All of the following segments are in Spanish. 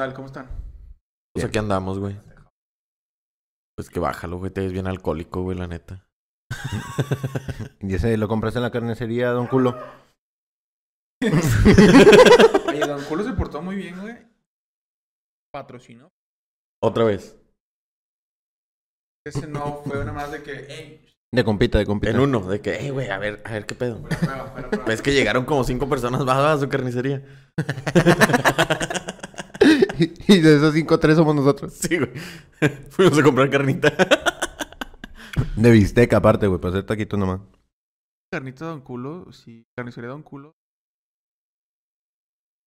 tal? ¿Cómo están? Pues aquí andamos, güey. Pues que bájalo, güey. Te ves bien alcohólico, güey, la neta. ¿Y ese lo compraste en la carnicería, don culo? Oye, Don Culo se portó muy bien, güey. Patrocinó. Otra vez. Ese no fue una más de que, ey, De compita, de compita. En uno, de que, eh, güey, a ver, a ver qué pedo. fuera. Ves que llegaron como cinco personas más a su carnicería. y de esos cinco, tres somos nosotros. Sí, güey. Fuimos a comprar carnita. De bistec aparte, güey, para hacer taquitos nomás. Carnita Don Culo, sí. Carnicería Don Culo.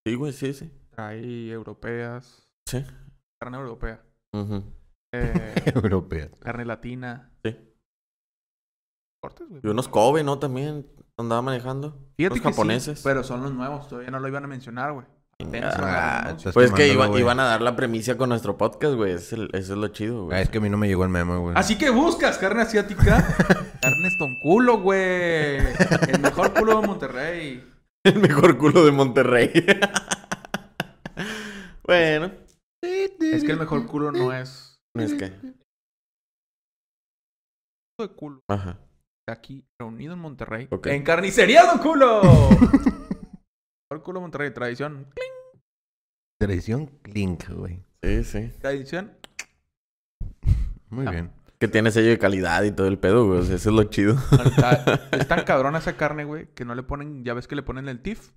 Sí, güey, sí, sí. Trae europeas. Sí. Carne europea. Ujú. Eh, Europea. carne latina. Sí. Cortes, güey. Y unos Kobe, ¿no? También andaba manejando. Fíjate los que sí, japoneses. pero son los nuevos. Todavía no lo iban a mencionar, güey. Ah, ¿no? Pues que iba- iban a dar la premisa con nuestro podcast, güey. Eso es, el- eso es lo chido, güey. Ah, es que a mí no me llegó el memo, güey. Así que buscas carne asiática. Carnes Don Culo, güey. El mejor culo de Monterrey. El mejor culo de Monterrey. bueno. Es que el mejor culo no es Es que. de culo. Ajá. Aquí reunido en Monterrey. En carnicería, Don Culo. mejor culo de Monterrey. Tradición. Tradición Clink, güey. Sí, sí. Tradición. Muy Ah. bien. Que tiene sello de calidad y todo el pedo, güey. O sea, eso es lo chido. Está- Es tan cabrona esa carne, güey, que no le ponen. Ya ves que le ponen el TIF,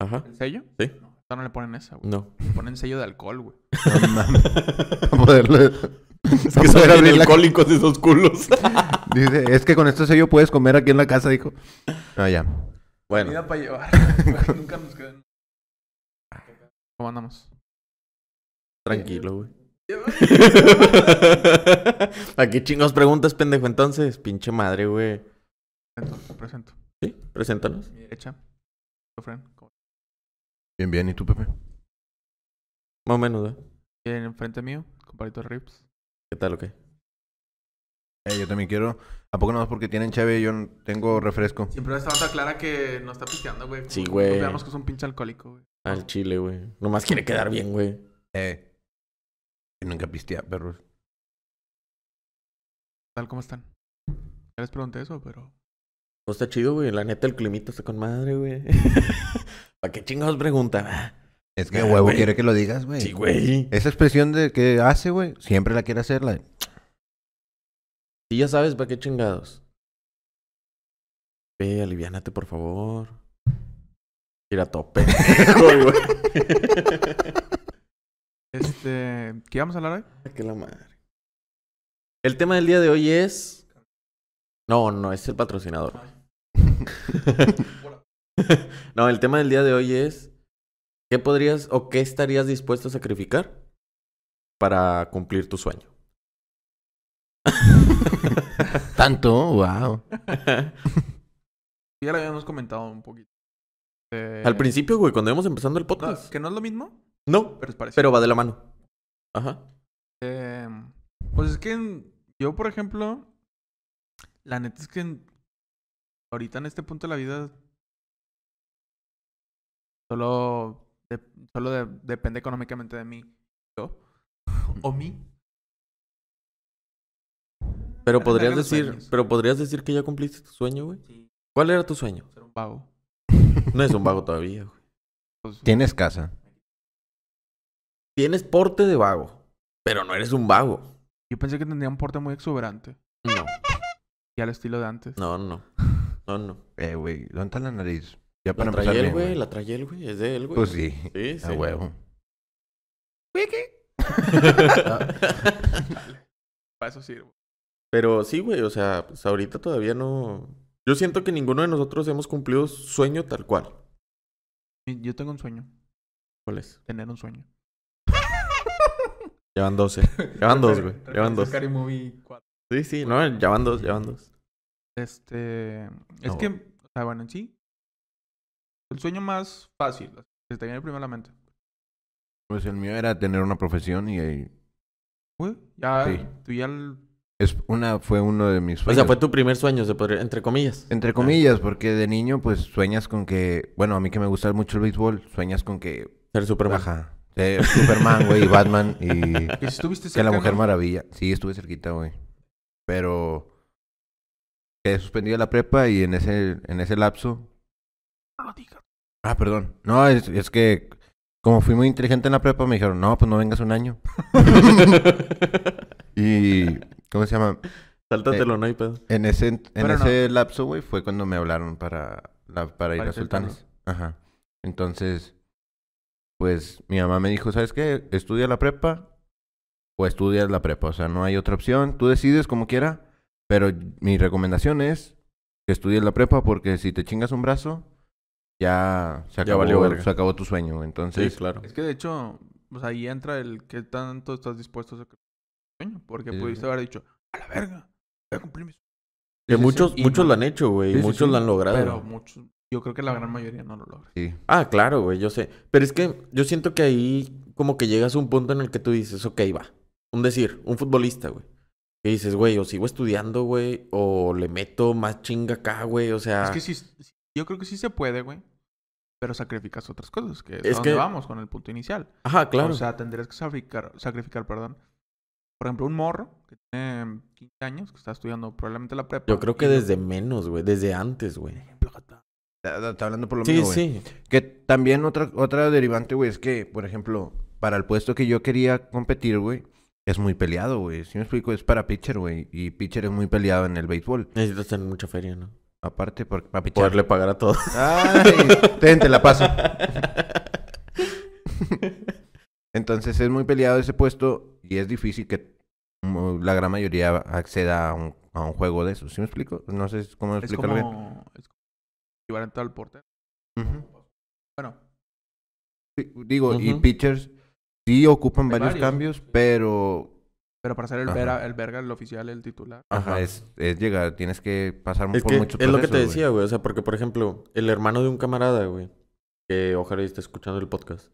Ajá. el sello. Sí. Esta no le ponen esa, güey. No. Le ponen sello de alcohol, güey. No mames. Para poderlo... Es que son bien alcohólicos esos culos. Dice, es que con este sello puedes comer aquí en la casa, dijo. Ah, ya. bueno. Comida para llevar. Nunca nos quedan. ¿Cómo andamos? Tranquilo, güey. ¿A qué chingos preguntas, pendejo? Entonces, pinche madre, güey. Presento, presento. Sí, preséntanos. Mi derecha. Fren. Bien, bien. ¿Y tú, Pepe? Más o menos, ¿eh? Y enfrente mío, compadrito de Rips. ¿Qué tal o qué? Eh, yo también quiero... ¿A poco no más porque tienen chave y yo no tengo refresco? Siempre esta banda clara que no está pisteando, güey. Sí, güey. Veamos que es un pinche alcohólico, güey. Al chile, güey. Nomás quiere quedar bien, güey. Eh. Y nunca pistea, perros. Tal como están. Ya les pregunté eso, pero. Pues está chido, güey. La neta, el climito está con madre, güey. ¿Para qué chingados pregunta? Es que Ah, huevo quiere que lo digas, güey. Sí, güey. Esa expresión de que hace, güey, siempre la quiere hacer. La... Sí, ya sabes, ¿para qué chingados? Ve, aliviánate, por favor. Ir a tope. Este. ¿Qué vamos a hablar hoy? que la madre. El tema del día de hoy es. No, no, es el patrocinador. no, el tema del día de hoy es. ¿Qué podrías o qué estarías dispuesto a sacrificar para cumplir tu sueño? Tanto, wow. Ya lo habíamos comentado un poquito. Eh, Al principio, güey, cuando íbamos empezando el no, podcast. que no es lo mismo, No, pero es parecido. pero va de la mano. Ajá. Eh, pues es que yo, por ejemplo, la neta es que en- ahorita en este punto de la vida solo, de- solo de- depende económicamente de mí. Yo. O mí. Pero podrías decir, pero podrías decir que ya cumpliste tu sueño, güey. Sí. ¿Cuál era tu sueño? Ser un vago. No es un vago todavía, güey. Pues, Tienes casa. Tienes porte de vago, pero no eres un vago. yo pensé que tendría un porte muy exuberante. No, Y al estilo de antes. no, no. No, no. Eh, güey, ¿dónde está la nariz? Ya para La empezar trae él, güey. La trae él, güey. Es de él, güey. Pues sí. Sí, sí. A huevo. Para eso sirve. Pero sí, güey. O sea, pues ahorita todavía no. Yo siento que ninguno de nosotros hemos cumplido sueño tal cual. Yo tengo un sueño. ¿Cuál es? Tener un sueño. Llevan 12. Llevan dos, güey. Llevan dos. Scary Movie 4. Sí, sí, no, llevan dos, llevan dos. Este. Es No. que, o sea, bueno, en sí. El sueño más fácil. Que te viene primero a la mente. Pues el mío era tener una profesión y Güey, ya. Sí. Tú ya. el- es una fue uno de mis O sueños. sea, fue tu primer sueño, se podría, entre comillas. Entre comillas, porque de niño pues sueñas con que, bueno, a mí que me gusta mucho el béisbol, sueñas con que Ser Superman. Ajá. Eh, Superman, güey, y Batman y Que si estuviste que la cerca, Mujer ¿no? Maravilla. Sí, estuve cerquita, güey. Pero quedé suspendido la prepa y en ese, en ese lapso. No. Ah, perdón. No, es, es que como fui muy inteligente en la prepa, me dijeron, no, pues no vengas un año. y, ¿cómo se llama? Sáltatelo, no hay pedo. En ese, en no. ese lapso, güey, fue cuando me hablaron para, la- para ir Para a Sultanes. Ajá. Entonces, pues mi mamá me dijo, ¿sabes qué? Estudia la prepa o estudias la prepa. O sea, no hay otra opción. Tú decides como quiera. Pero mi recomendación es que estudies la prepa porque si te chingas un brazo, ya se Ya acabó, valió verga. se acabó tu sueño. Sí, Entonces, claro. Es que de hecho, pues ahí entra el qué tanto estás dispuesto a sacrificar sueño. Porque Sí, pudiste sí. haber dicho, a la verga, voy a cumplir mi sueño. Que muchos, muchos no- lo han hecho, güey. Muchos sí. lo han logrado. Pero muchos, yo creo que la gran mayoría no lo logra. sí. Ah, claro, güey, yo sé. Pero es que yo siento que ahí como que llegas a un punto en el que tú dices, ok, va. Un decir, un futbolista, güey. Que dices, güey, o sigo estudiando, güey, o le meto más chinga acá, güey, o sea... Es que sí, sí- yo creo que sí se puede, güey. Pero sacrificas otras cosas, que es, Es a donde que- vamos con el punto inicial. Ajá, claro. O sea, tendrías que sacrificar, sacrificar, perdón. Por ejemplo, un morro que tiene 15 años, que está estudiando probablemente la prepa. yo creo que desde menos, güey, desde antes, güey. Está, hablando por lo Sí, mío, güey. sí. Que también otra, otra derivante, güey, es que, por ejemplo, para el puesto que yo quería competir, güey, es muy peleado, güey. Si me explico, es para pitcher, güey. Y pitcher es muy peleado en el béisbol. Necesitas tener mucha feria, ¿no? Aparte, por, para pitcher. Poderle pagar a todos. Ay, ten, te la paso. Entonces es muy peleado ese puesto y es difícil que la gran mayoría acceda a un, a un juego de eso. ¿Sí me explico? No sé cómo Es explicarlo bien. como, es como equivalente al portero. Bueno, Sí, digo, y pitchers sí ocupan varios, varios. cambios, pero pero para ser el, vera- el verga, el oficial, el titular. Ajá, Ajá. es, es llegar, tienes que pasar Es por que muchos es lo que te decía, güey. O sea, porque, por ejemplo, el hermano de un camarada, güey, que ojalá esté escuchando el podcast.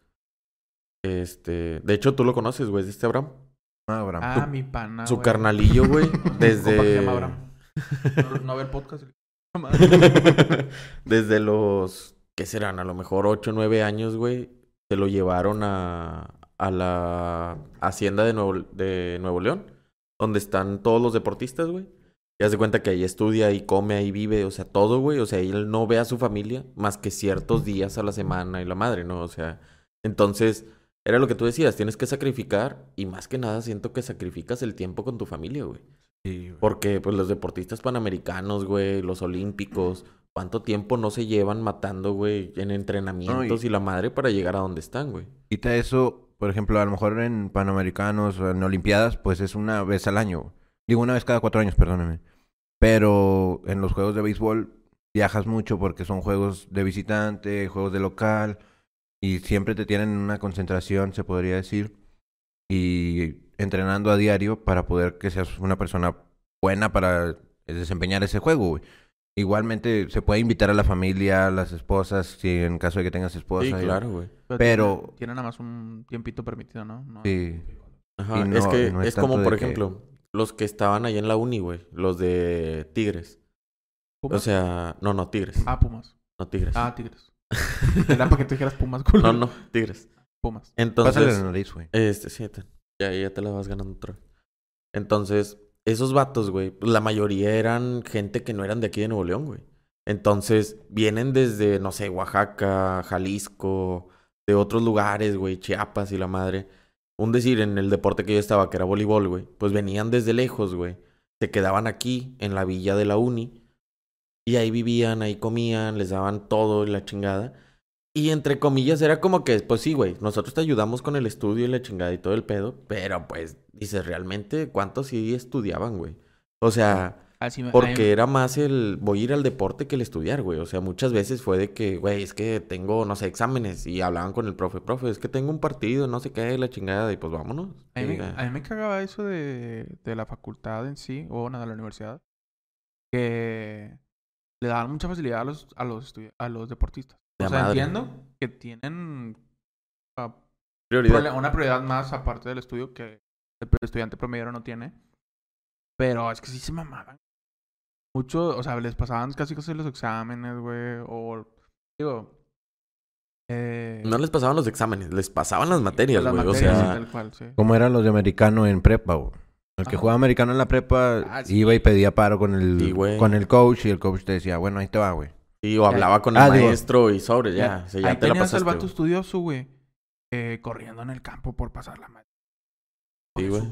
Este, de hecho, tú lo conoces, güey, es este Abraham. Ah, Abraham. Ah, mi pana. Su güey. carnalillo, güey, desde... que se llama Abraham. No, no ve el podcast. Desde los, ¿qué serán? A lo mejor 8 o 9 años, güey, se lo llevaron a, a la hacienda de Nuevo, de Nuevo León, donde están todos los deportistas, güey. Y haz de cuenta que ahí estudia, ahí come, ahí vive, o sea, todo, güey. O sea, él no ve a su familia más que ciertos días a la semana y la madre, ¿no? O sea, entonces, era lo que tú decías, tienes que sacrificar y más que nada siento que sacrificas el tiempo con tu familia, güey. Sí, güey. Porque, pues, los deportistas panamericanos, güey, los olímpicos, ¿cuánto tiempo no se llevan matando, güey, en entrenamientos y... la madre para llegar a donde están, güey? Quita eso, por ejemplo, a lo mejor en Panamericanos o en Olimpiadas, pues es una vez al año. Digo, una vez cada cuatro años, perdóneme. Pero en los juegos de béisbol viajas mucho porque son juegos de visitante, juegos de local, y siempre te tienen una concentración, se podría decir, y entrenando a diario para poder que seas una persona buena para desempeñar ese juego, güey. Igualmente se puede invitar a la familia, a las esposas, si en caso de que tengas esposa. Sí, claro, güey. Pero- Tiene, tiene nada más un tiempito permitido, ¿no? No- Sí. Ajá, es que no es, es como, por que- ejemplo, los que estaban ahí en la uni, güey, los de Tigres. O ¿Pumas? sea, no, no, Tigres. Ah, Pumas. No, Tigres. Ah, Tigres. Era para que tú dijeras Pumas, culo. no, no, Tigres. Pumas. Pásale Entonces, la nariz, güey. este, sí, ya, ya te la vas ganando otra vez. Entonces, esos vatos, güey, pues, la mayoría eran gente que no eran de aquí de Nuevo León, güey. Entonces, vienen desde, no sé, Oaxaca, Jalisco, de otros lugares, güey, Chiapas y la madre. Un decir, en el deporte que yo estaba, que era voleibol, güey, pues venían desde lejos, güey. Se quedaban aquí, en la villa de la uni. Y ahí vivían, ahí comían, les daban todo y la chingada. Y entre comillas era como que, pues sí, güey, nosotros te ayudamos con el estudio y la chingada y todo el pedo. Pero pues, dices, realmente, ¿cuántos sí estudiaban, güey? O sea, Así me- porque era más el voy a ir al deporte que el estudiar, güey. O sea, muchas veces fue de que, güey, es que tengo, no sé, exámenes. Y hablaban con el profe, profe, es que tengo un partido, no sé qué, la chingada. Y pues vámonos. A mí, a mí me cagaba eso de, de la facultad en sí, o bueno, de la universidad, que le daban mucha facilidad a los, a los, estudi- a los deportistas. De O sea, madre. entiendo que tienen ah, prioridad. una prioridad más aparte del estudio que el estudiante promedio no tiene. Pero es que sí se mamaban. Mucho, o sea, les pasaban casi casi los exámenes, güey, o digo, Eh, No les pasaban los exámenes, les pasaban las materias, güey. O sea, tal cual, sí. Como eran los de americano en prepa, güey. El que Ajá. jugaba americano en la prepa Ah, sí. iba y pedía paro con el, Sí, con el coach y el coach te decía, bueno, ahí te va, güey. sí, o hablaba con el Ah, digo- maestro y sobre, ya. o sea, ya Ahí te tenías al pasaste. vato güey. estudioso, güey. eh, corriendo en el campo por pasar la materia. Sí, güey.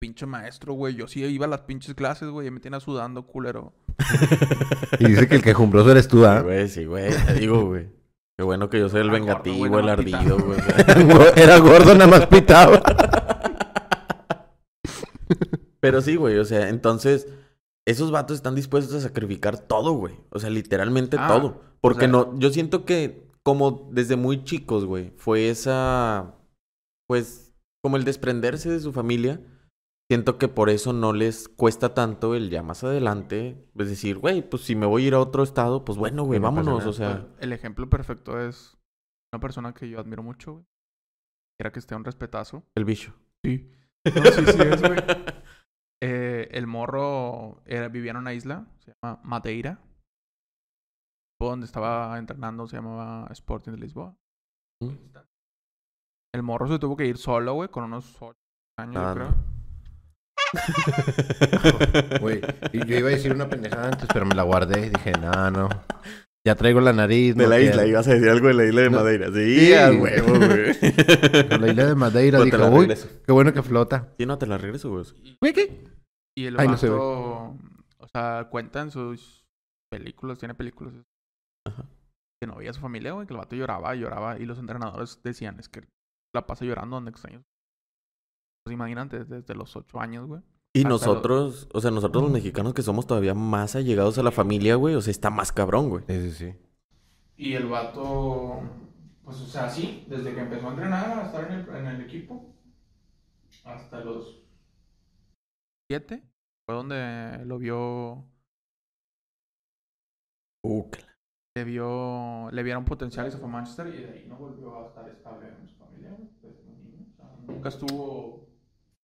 Pinche maestro, güey. Yo sí iba a las pinches clases, güey. y Me tenía sudando, culero. Y dice que el quejumbroso eres tú, Sí, ¿ah? güey, sí, güey. Te digo, güey. Qué bueno que yo soy el Era gordo, vengativo, güey, el ardido, pitaba. güey. Era gordo, nada más pitaba. Pero sí, güey, o sea, entonces, esos vatos están dispuestos a sacrificar todo, güey. O sea, literalmente Ah, todo. Porque sea- no, yo siento que como desde muy chicos, güey, fue esa, pues, como el desprenderse de su familia. Siento que por eso no les cuesta tanto el ya más adelante, pues decir, güey, pues si me voy a ir a otro estado, pues bueno, güey, vámonos, o sea, el ejemplo perfecto es una persona que yo admiro mucho, güey. Era que esté un respetazo. el bicho. Sí. No, sí, sí es, güey. Eh, el morro era, vivía en una isla, se llama Madeira. Donde estaba entrenando se llamaba Sporting de Lisboa. Mm. El morro se tuvo que ir solo, güey, con unos 8 años, Ah, yo no. creo. Güey, yo iba a decir una pendejada antes, pero me la guardé y dije, no, no. Ya traigo la nariz. De no la quiero". isla, ibas a decir algo de la isla de No. Madeira. Sí, Sí. a huevo, güey. Con la isla de Madeira te dije, la uy, regreso. qué bueno que flota. Sí, no, te la regreso, güey. Güey, ¿qué? Y el Ay, vato, no se ve. o sea, cuenta en sus películas, tiene películas Ajá. que no veía a su familia, güey, que el vato lloraba, lloraba, y los entrenadores decían, es que la pasa llorando donde extraños. Pues imagínate, desde, desde los ocho años, güey. Y Hasta nosotros, o sea, nosotros los mexicanos que somos todavía más allegados a la familia, güey, o sea, está más cabrón, güey. Sí, sí, sí. Y el vato, pues, o sea, sí, desde que empezó a entrenar, a estar en el, en el equipo, hasta los siete, fue donde lo vio, Uh, le vio, le vieron potencial y se fue a Manchester y de ahí no volvió a estar estable en su familia. O sea, nunca estuvo...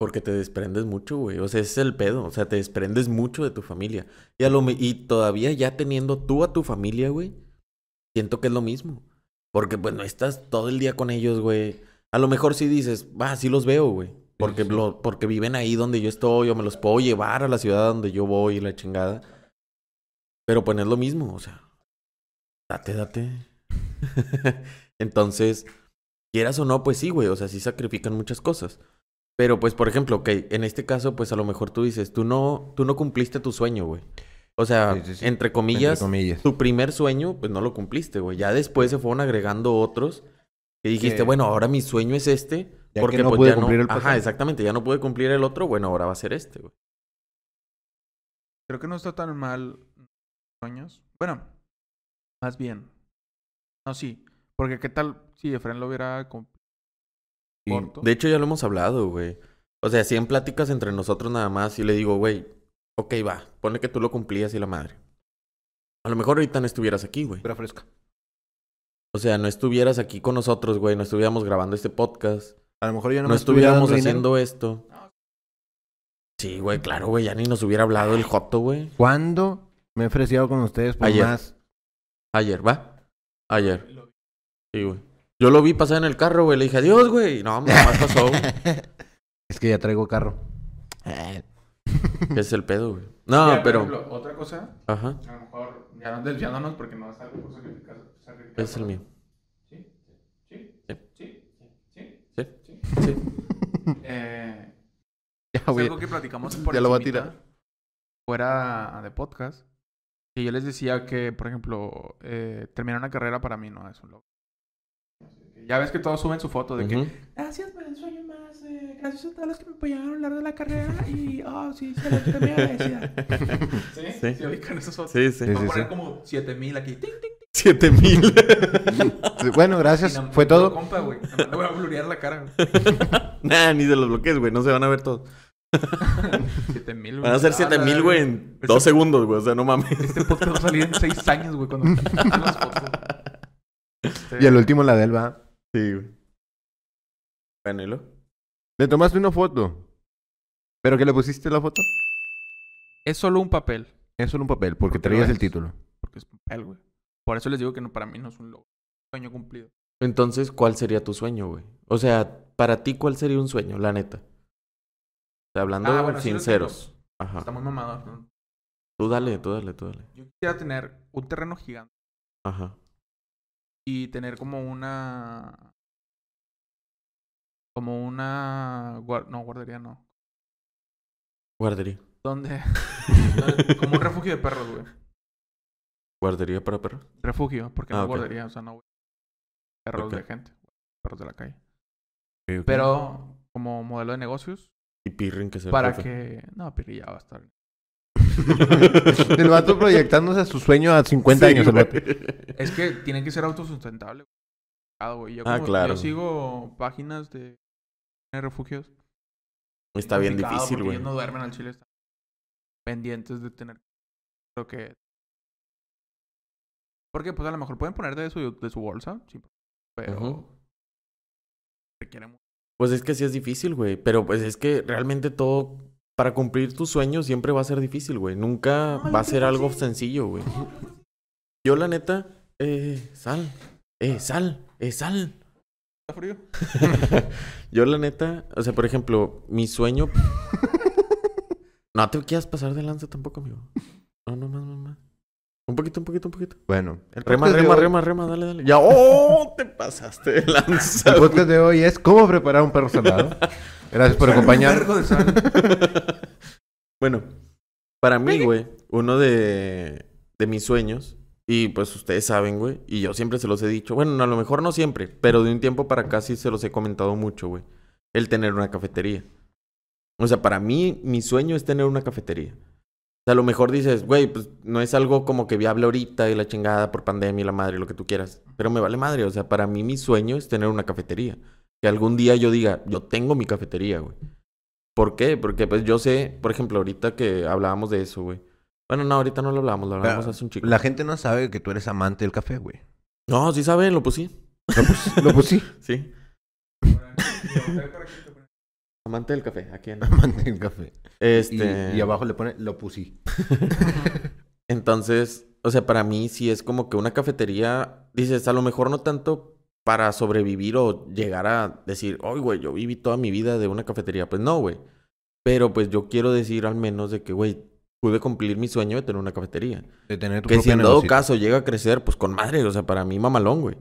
Porque te desprendes mucho, güey. O sea, ese es el pedo. O sea, te desprendes mucho de tu familia. Y, a lo, me- y todavía ya teniendo tú a tu familia, güey, siento que es lo mismo. Porque, pues, no estás todo el día con ellos, güey. A lo mejor sí dices, va, sí los veo, güey. Porque, sí. lo- porque viven ahí donde yo estoy, o me los puedo llevar a la ciudad donde yo voy y la chingada. Pero pues no es lo mismo, o sea. Date, date. Entonces, quieras o no, pues sí, güey. O sea, sí sacrifican muchas cosas. Pero pues, por ejemplo, ok, en este caso, pues a lo mejor tú dices, tú no, tú no cumpliste tu sueño, güey. O sea, Sí, sí, sí. entre comillas, Entre comillas. tu primer sueño, pues no lo cumpliste, güey. Ya después se fueron agregando otros. Y dijiste, Que- bueno, ahora mi sueño es este. Ya que porque no pues pude ya cumplir no. el Ajá, pasado. exactamente. Ya no pude cumplir el otro. Bueno, ahora va a ser este, güey. Creo que no está tan mal sueños. Bueno, más bien. No, sí. Porque qué tal si Efren lo hubiera cum- Y- corto. De hecho, ya lo hemos hablado, güey. O sea, sí en pláticas entre nosotros nada más. Y le digo, güey, ok, va. Pone que tú lo cumplías y la madre. A lo mejor ahorita no estuvieras aquí, güey. Pura fresca. O sea, no estuvieras aquí con nosotros, güey. No estuviéramos grabando este podcast. A lo mejor yo no, No me estuviéramos dinero. haciendo esto. Sí, güey, claro, güey. Ya ni nos hubiera hablado el Joto, güey. ¿Cuándo me he ofrecido con ustedes por Ayer. más? Ayer, ¿va? Ayer. Sí, güey. Yo lo vi pasar en el carro, güey. Le dije, adiós, güey. No, más pasó, güey. Es que ya traigo carro. ¿Qué es el pedo, güey? No, por pero... ejemplo, otra cosa, Ajá. a lo mejor, ya no desviándonos porque no es algo por sacrificar. sacrificar Es el mío. Sí, sí, Sí. sí, sí, Sí. sí. Sí. Eh, Ya, es algo que platicamos por Ya lo voy a tirar. Fuera de podcast. Y yo les decía que, por ejemplo, eh, terminar una carrera para mí no es un logro. Ya ves que todos suben su foto de que. Gracias por el sueño más. eh, gracias a todos los que me apoyaron a lo largo de la carrera. Y, oh, sí, se los estoy muy agradecida. ¿Sí? Sí. ¿Se ubican esas fotos? Sí, sí. Sí, Voy a sí, poner sí. como 7000 aquí. Ting, ting, ting. Siete mil. Bueno, Y gracias. Fue todo. compa, güey. Nada más Le voy a blurear la cara. güey. nah, ni se los bloquees, güey. No se van a ver todos. 7000, Van a ser Ah, siete la mil, verga. güey, en dos segundos, güey. O sea, no mames. Este podcast va a salir en 6 años, güey, cuando las fotos. Este, Y al último la del va. Sí, güey. Bueno, ¿y lo? Le tomaste una foto. ¿Pero que le pusiste la foto? Es solo un papel. Es solo un papel, porque Porque traías el título. Porque es papel, güey. Por eso les digo que no, para mí no es un logro. Sueño cumplido. Entonces, ¿cuál sería tu sueño, güey? O sea, para ti, ¿cuál sería un sueño, la neta? O sea, hablando Ah, bueno, sí lo sinceros. Ajá. Está muy mamado. ¿no? Tú dale, tú dale, tú dale. Yo quisiera tener un terreno gigante Ajá. Y tener como una. Como una. No, guardería no. Guardería. ¿Dónde? como un refugio de perros, güey. Guardería para perros. Refugio, porque Ah, no ok. guardería, o sea, no. Perros de gente. Perros de la calle. Pero como modelo de negocios, Y Pirrin que se para que. No, Pirri ya va a estar. El vato proyectándose a su sueño a 50 años. el vato. Es que tienen que ser autosustentables. güey. Yo, Ah, como- claro. yo sigo páginas de refugios. Está bien difícil, güey. No duermen al chile. Están pendientes de tener. Creo que. Porque, pues a lo mejor pueden poner de su, de su bolsa. sí, pero. Ujú. Requiere mucho. Pues es que sí es difícil, güey. Pero pues es que realmente todo, para cumplir tus sueños siempre va a ser difícil, güey. Nunca va a ser algo sencillo, güey. Yo la neta, eh, sal, eh, sal, eh, sal. ¿Está frío? Yo la neta, o sea, por ejemplo, mi sueño... No te quieras pasar de lanza tampoco, amigo. No, no más, más, más. Un poquito, un poquito, un poquito. Bueno, el Rema, rema, hoy- rema, rema, dale, dale. Ya, ¡oh! Te pasaste de lanza. El podcast de hoy es cómo preparar un perro salado. Gracias por Un acompañarnos. vergo de sal. Bueno, para mí, güey, uno de, de mis sueños, y pues ustedes saben, güey, y yo siempre se los he dicho, bueno, a lo mejor no siempre, pero de un tiempo para acá sí se los he comentado mucho, güey, el tener una cafetería. O sea, para mí, mi sueño es tener una cafetería. O sea, a lo mejor dices, güey, pues no es algo como que viable ahorita y la chingada por pandemia y la madre y lo que tú quieras. Pero me vale madre. O sea, para mí mi sueño es tener una cafetería. Que algún día yo diga, yo tengo mi cafetería, güey. ¿Por qué? Porque pues yo sé, por ejemplo, ahorita que hablábamos de eso, güey. Bueno, no, ahorita no lo hablamos, lo hablamos Ah, hace un chico. La gente no sabe que tú eres amante del café, güey. No, sí saben, lo puse. Lo pus- Lo pusí. Sí. Amante del café, aquí en... Amante del café. Y, Este... y abajo le pone lo pusí. Entonces, o sea, para mí sí es como que una cafetería, dices, a lo mejor no tanto para sobrevivir o llegar a decir, oye, güey, yo viví toda mi vida de una cafetería. Pues no, güey. Pero pues yo quiero decir al menos de que, güey, pude cumplir mi sueño de tener una cafetería. De tener tu Que si en dado negocito. caso llega a crecer, pues con madre, o sea, para mí mamalón, güey.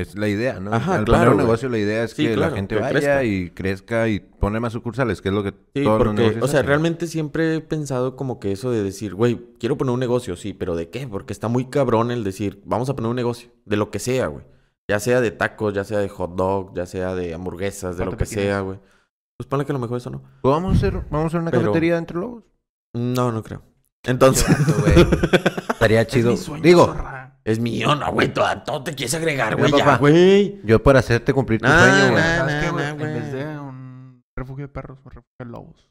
Es la idea, ¿no? Ajá, Al claro, poner un güey. negocio la idea es Sí, que claro, la gente que vaya crezca. y crezca y pone más sucursales, que es lo que Sí, todos los porque, negocios o sea, hacen. realmente siempre he pensado como que eso de decir, güey, quiero poner un negocio, sí, pero ¿de qué? Porque está muy cabrón el decir, vamos a poner un negocio, de lo que sea, güey. Ya sea de tacos, ya sea de hot dog, ya sea de hamburguesas, de lo que sea, güey. Pues ponle que a lo mejor eso no. Pues vamos a hacer, vamos a hacer una Pero- cafetería entre lobos. No, no creo. Entonces, Estaría chido. Digo. Es mío, no, güey, todo, todo te quieres agregar, güey, ya, papá. güey. yo para hacerte cumplir tu Nah, sueño, güey. nah. ¿Sabes qué, güey? nah, En vez de un refugio de perros, un refugio de lobos.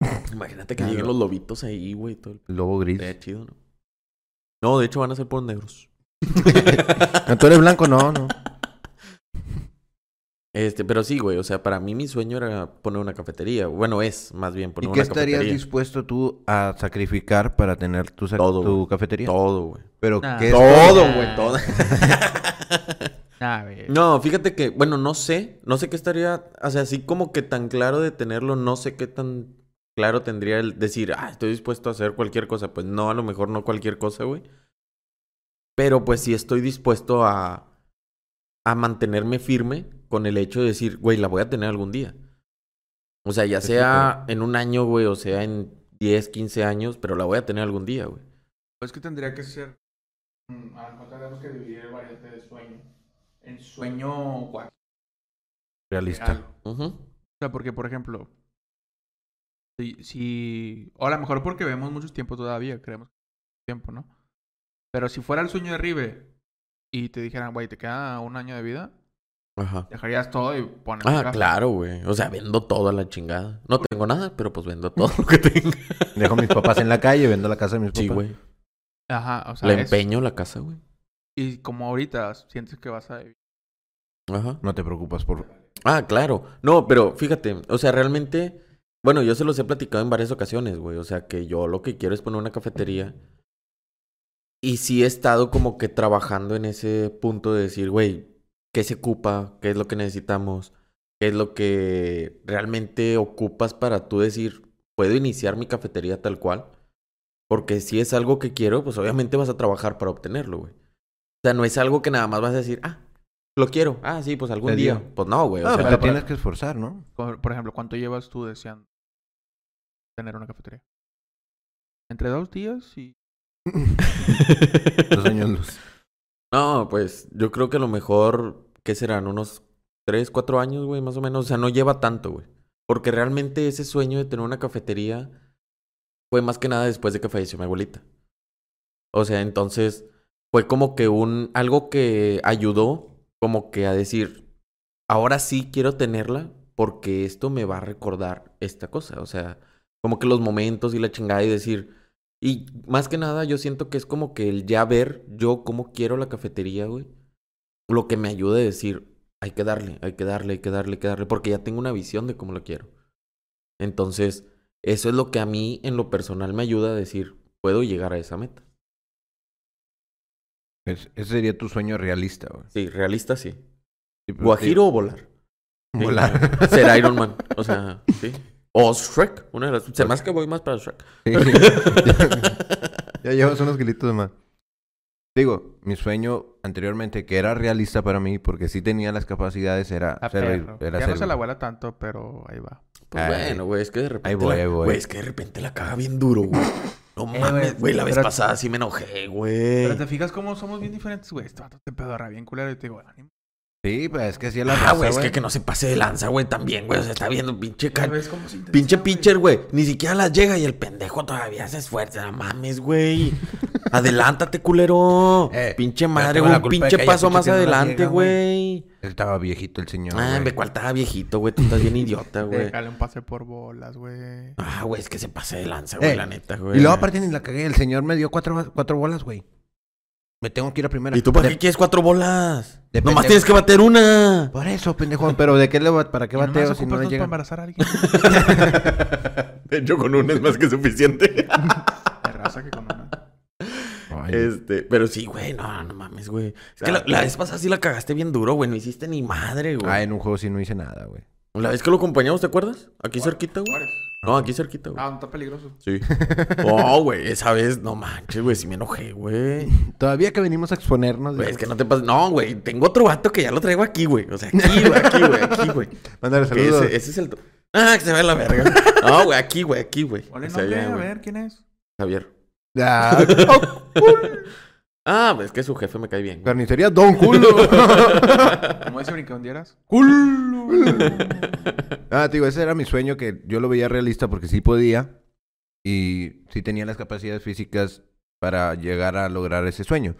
Imagínate que lleguen los lobitos ahí, güey, todo el... Lobo gris. Estaría chido, ¿no? No, de hecho van a ser por negros. No, Tú eres blanco, no, no. Este, pero sí, güey, o sea, para mí mi sueño era poner una cafetería. Bueno, es más bien ¿Y poner qué una estarías cafetería. dispuesto tú a sacrificar para tener tu, sac- Todo, tu güey. cafetería? Todo, güey. Pero Nah. ¿qué es Todo, Nah. güey, todo. No, fíjate que, bueno, no sé, no sé qué estaría, o sea, así como que tan claro de tenerlo, no sé qué tan claro tendría el decir, ah, estoy dispuesto a hacer cualquier cosa. Pues no, a lo mejor no cualquier cosa, güey. Pero pues sí estoy dispuesto a, a mantenerme firme con el hecho de decir, güey, la voy a tener algún día. O sea, ya sea en un año, güey, o sea en 10, 15 años, pero la voy a tener algún día, güey. Pues que tendría que ser. A lo mejor tendríamos que dividir el variante de sueño. En sueño cuatro. realista? O sea, porque, por ejemplo. Si, si. O a lo mejor porque vemos muchos tiempo todavía, creemos que tiempo, ¿no? Pero si fuera el sueño de Rive y te dijeran, güey, te queda un año de vida, Ajá. dejarías todo y pones. Ah, claro, güey. O sea, vendo todo a la chingada. No tengo nada, pero pues vendo todo lo que tenga. Dejo a mis papás en la calle, vendo la casa de mis papás. Sí, güey. Ajá, o sea. Le es- empeño la casa, güey. Y como ahorita sientes que vas a. Ajá. No te preocupas por... Ah, claro. No, pero fíjate, o sea, realmente, bueno, yo se los he platicado en varias ocasiones, güey. O sea, que yo lo que quiero es poner una cafetería y sí he estado como que trabajando en ese punto de decir, güey, ¿qué se ocupa? ¿Qué es lo que necesitamos? ¿Qué es lo que realmente ocupas para tú decir, puedo iniciar mi cafetería tal cual? Porque si es algo que quiero, pues obviamente vas a trabajar para obtenerlo, güey. O sea, no es algo que nada más vas a decir, ah, lo quiero. Ah, sí, pues algún día. Pues no, güey. O sea, pero te tienes que esforzar, ¿no? Por por ejemplo, ¿cuánto llevas tú deseando tener una cafetería? Entre dos días y... Dos años luz. No, pues yo creo que a lo mejor, ¿qué serán? Unos 3, 4 años, güey, más o menos. O sea, no lleva tanto, güey. Porque realmente ese sueño de tener una cafetería fue más que nada después de que falleció mi abuelita. O sea, entonces fue como que un algo que ayudó como que a decir, ahora sí quiero tenerla porque esto me va a recordar esta cosa. O sea, como que los momentos y la chingada y decir, y más que nada yo siento que es como que el ya ver yo cómo quiero la cafetería, güey. Lo que me ayuda a decir, hay que darle, hay que darle, hay que darle, hay que darle, porque ya tengo una visión de cómo lo quiero. Entonces, eso es lo que a mí en lo personal me ayuda a decir, puedo llegar a esa meta. Es- ese sería tu sueño realista, güey. Sí, realista sí. Sí, pero Guajiro o volar. Sí, Volar. Ser Iron Man. O sea, sí. O Shrek. Una de las. Se más que voy más para Shrek. Sí. ya llevas unos kilitos de más. Digo, mi sueño anteriormente, que era realista para mí, porque sí tenía las capacidades, era A servir. perro. Era ya no se la vuela tanto, pero ahí va. Pues Ay. bueno, güey, es que de repente. Ahí voy, la- ahí voy. Güey, es que de repente la caga bien duro, güey. No Eh, mames, güey. La vez pero- pasada sí me enojé, Pero güey. te fijas cómo somos bien diferentes, güey. Este vato te pedorra bien culero y te digo, ánimo. Sí, pues es que así es la Ah, güey, es que, que no se pase de lanza, güey, también, güey. O sea, está viendo pinche Ya ca- ves cómo se intensa, Pinche güey. pitcher, güey. Ni siquiera las llega y el pendejo todavía se esfuerza. No mames, güey. Adelántate, culero. Eh, pinche madre, güey. Un pinche paso más adelante, güey. Estaba viejito el señor. Ah, me cuál estaba viejito, güey. Tú estás bien idiota, güey. Déjale un pase por bolas, güey. Ah, güey, es que se pase de lanza, güey, Eh, la neta, güey. Y luego aparte ni la cagué. El señor me dio cuatro, cuatro bolas, güey. Me tengo que ir a primera. ¿Y tú para De- qué quieres cuatro bolas? de Nomás pendejo. tienes que bater una. Por eso, pendejo. Pero ¿de qué le va- ¿para qué ¿Y nomás bateo si no le dos para llega? embarazar a alguien? De hecho, con una es más que suficiente. De raza que con una. Ay, Este, pero sí, güey, no, no mames, güey. Es que la, la vez pasada sí la cagaste bien duro, güey. No hiciste ni madre, güey. Ah, en un juego sí no hice nada, güey. La vez que lo acompañamos, ¿te acuerdas? Aquí cerquita, güey. Juárez. No, aquí cerquita, güey. Ah, no está peligroso. Sí. Oh, güey, esa vez, no manches, güey, sí me enojé, güey. Todavía que venimos a exponernos. Güey, es que no te pases. No, güey, tengo otro vato que ya lo traigo aquí, güey. O sea, aquí, güey, aquí, güey, aquí, güey. Mándale saludos. Ese, ese es el. Ah, que se ve la verga. No, güey, aquí, güey, aquí, güey. Ole, nombre, ya, a ver, ¿quién es? Javier. Ah, Ah, pues es que su jefe me cae bien. carnicería Don Culo. ¿Cómo dice brincondieras? ah, te digo, ese era mi sueño que yo lo veía realista porque sí podía y sí tenía las capacidades físicas para llegar a lograr ese sueño.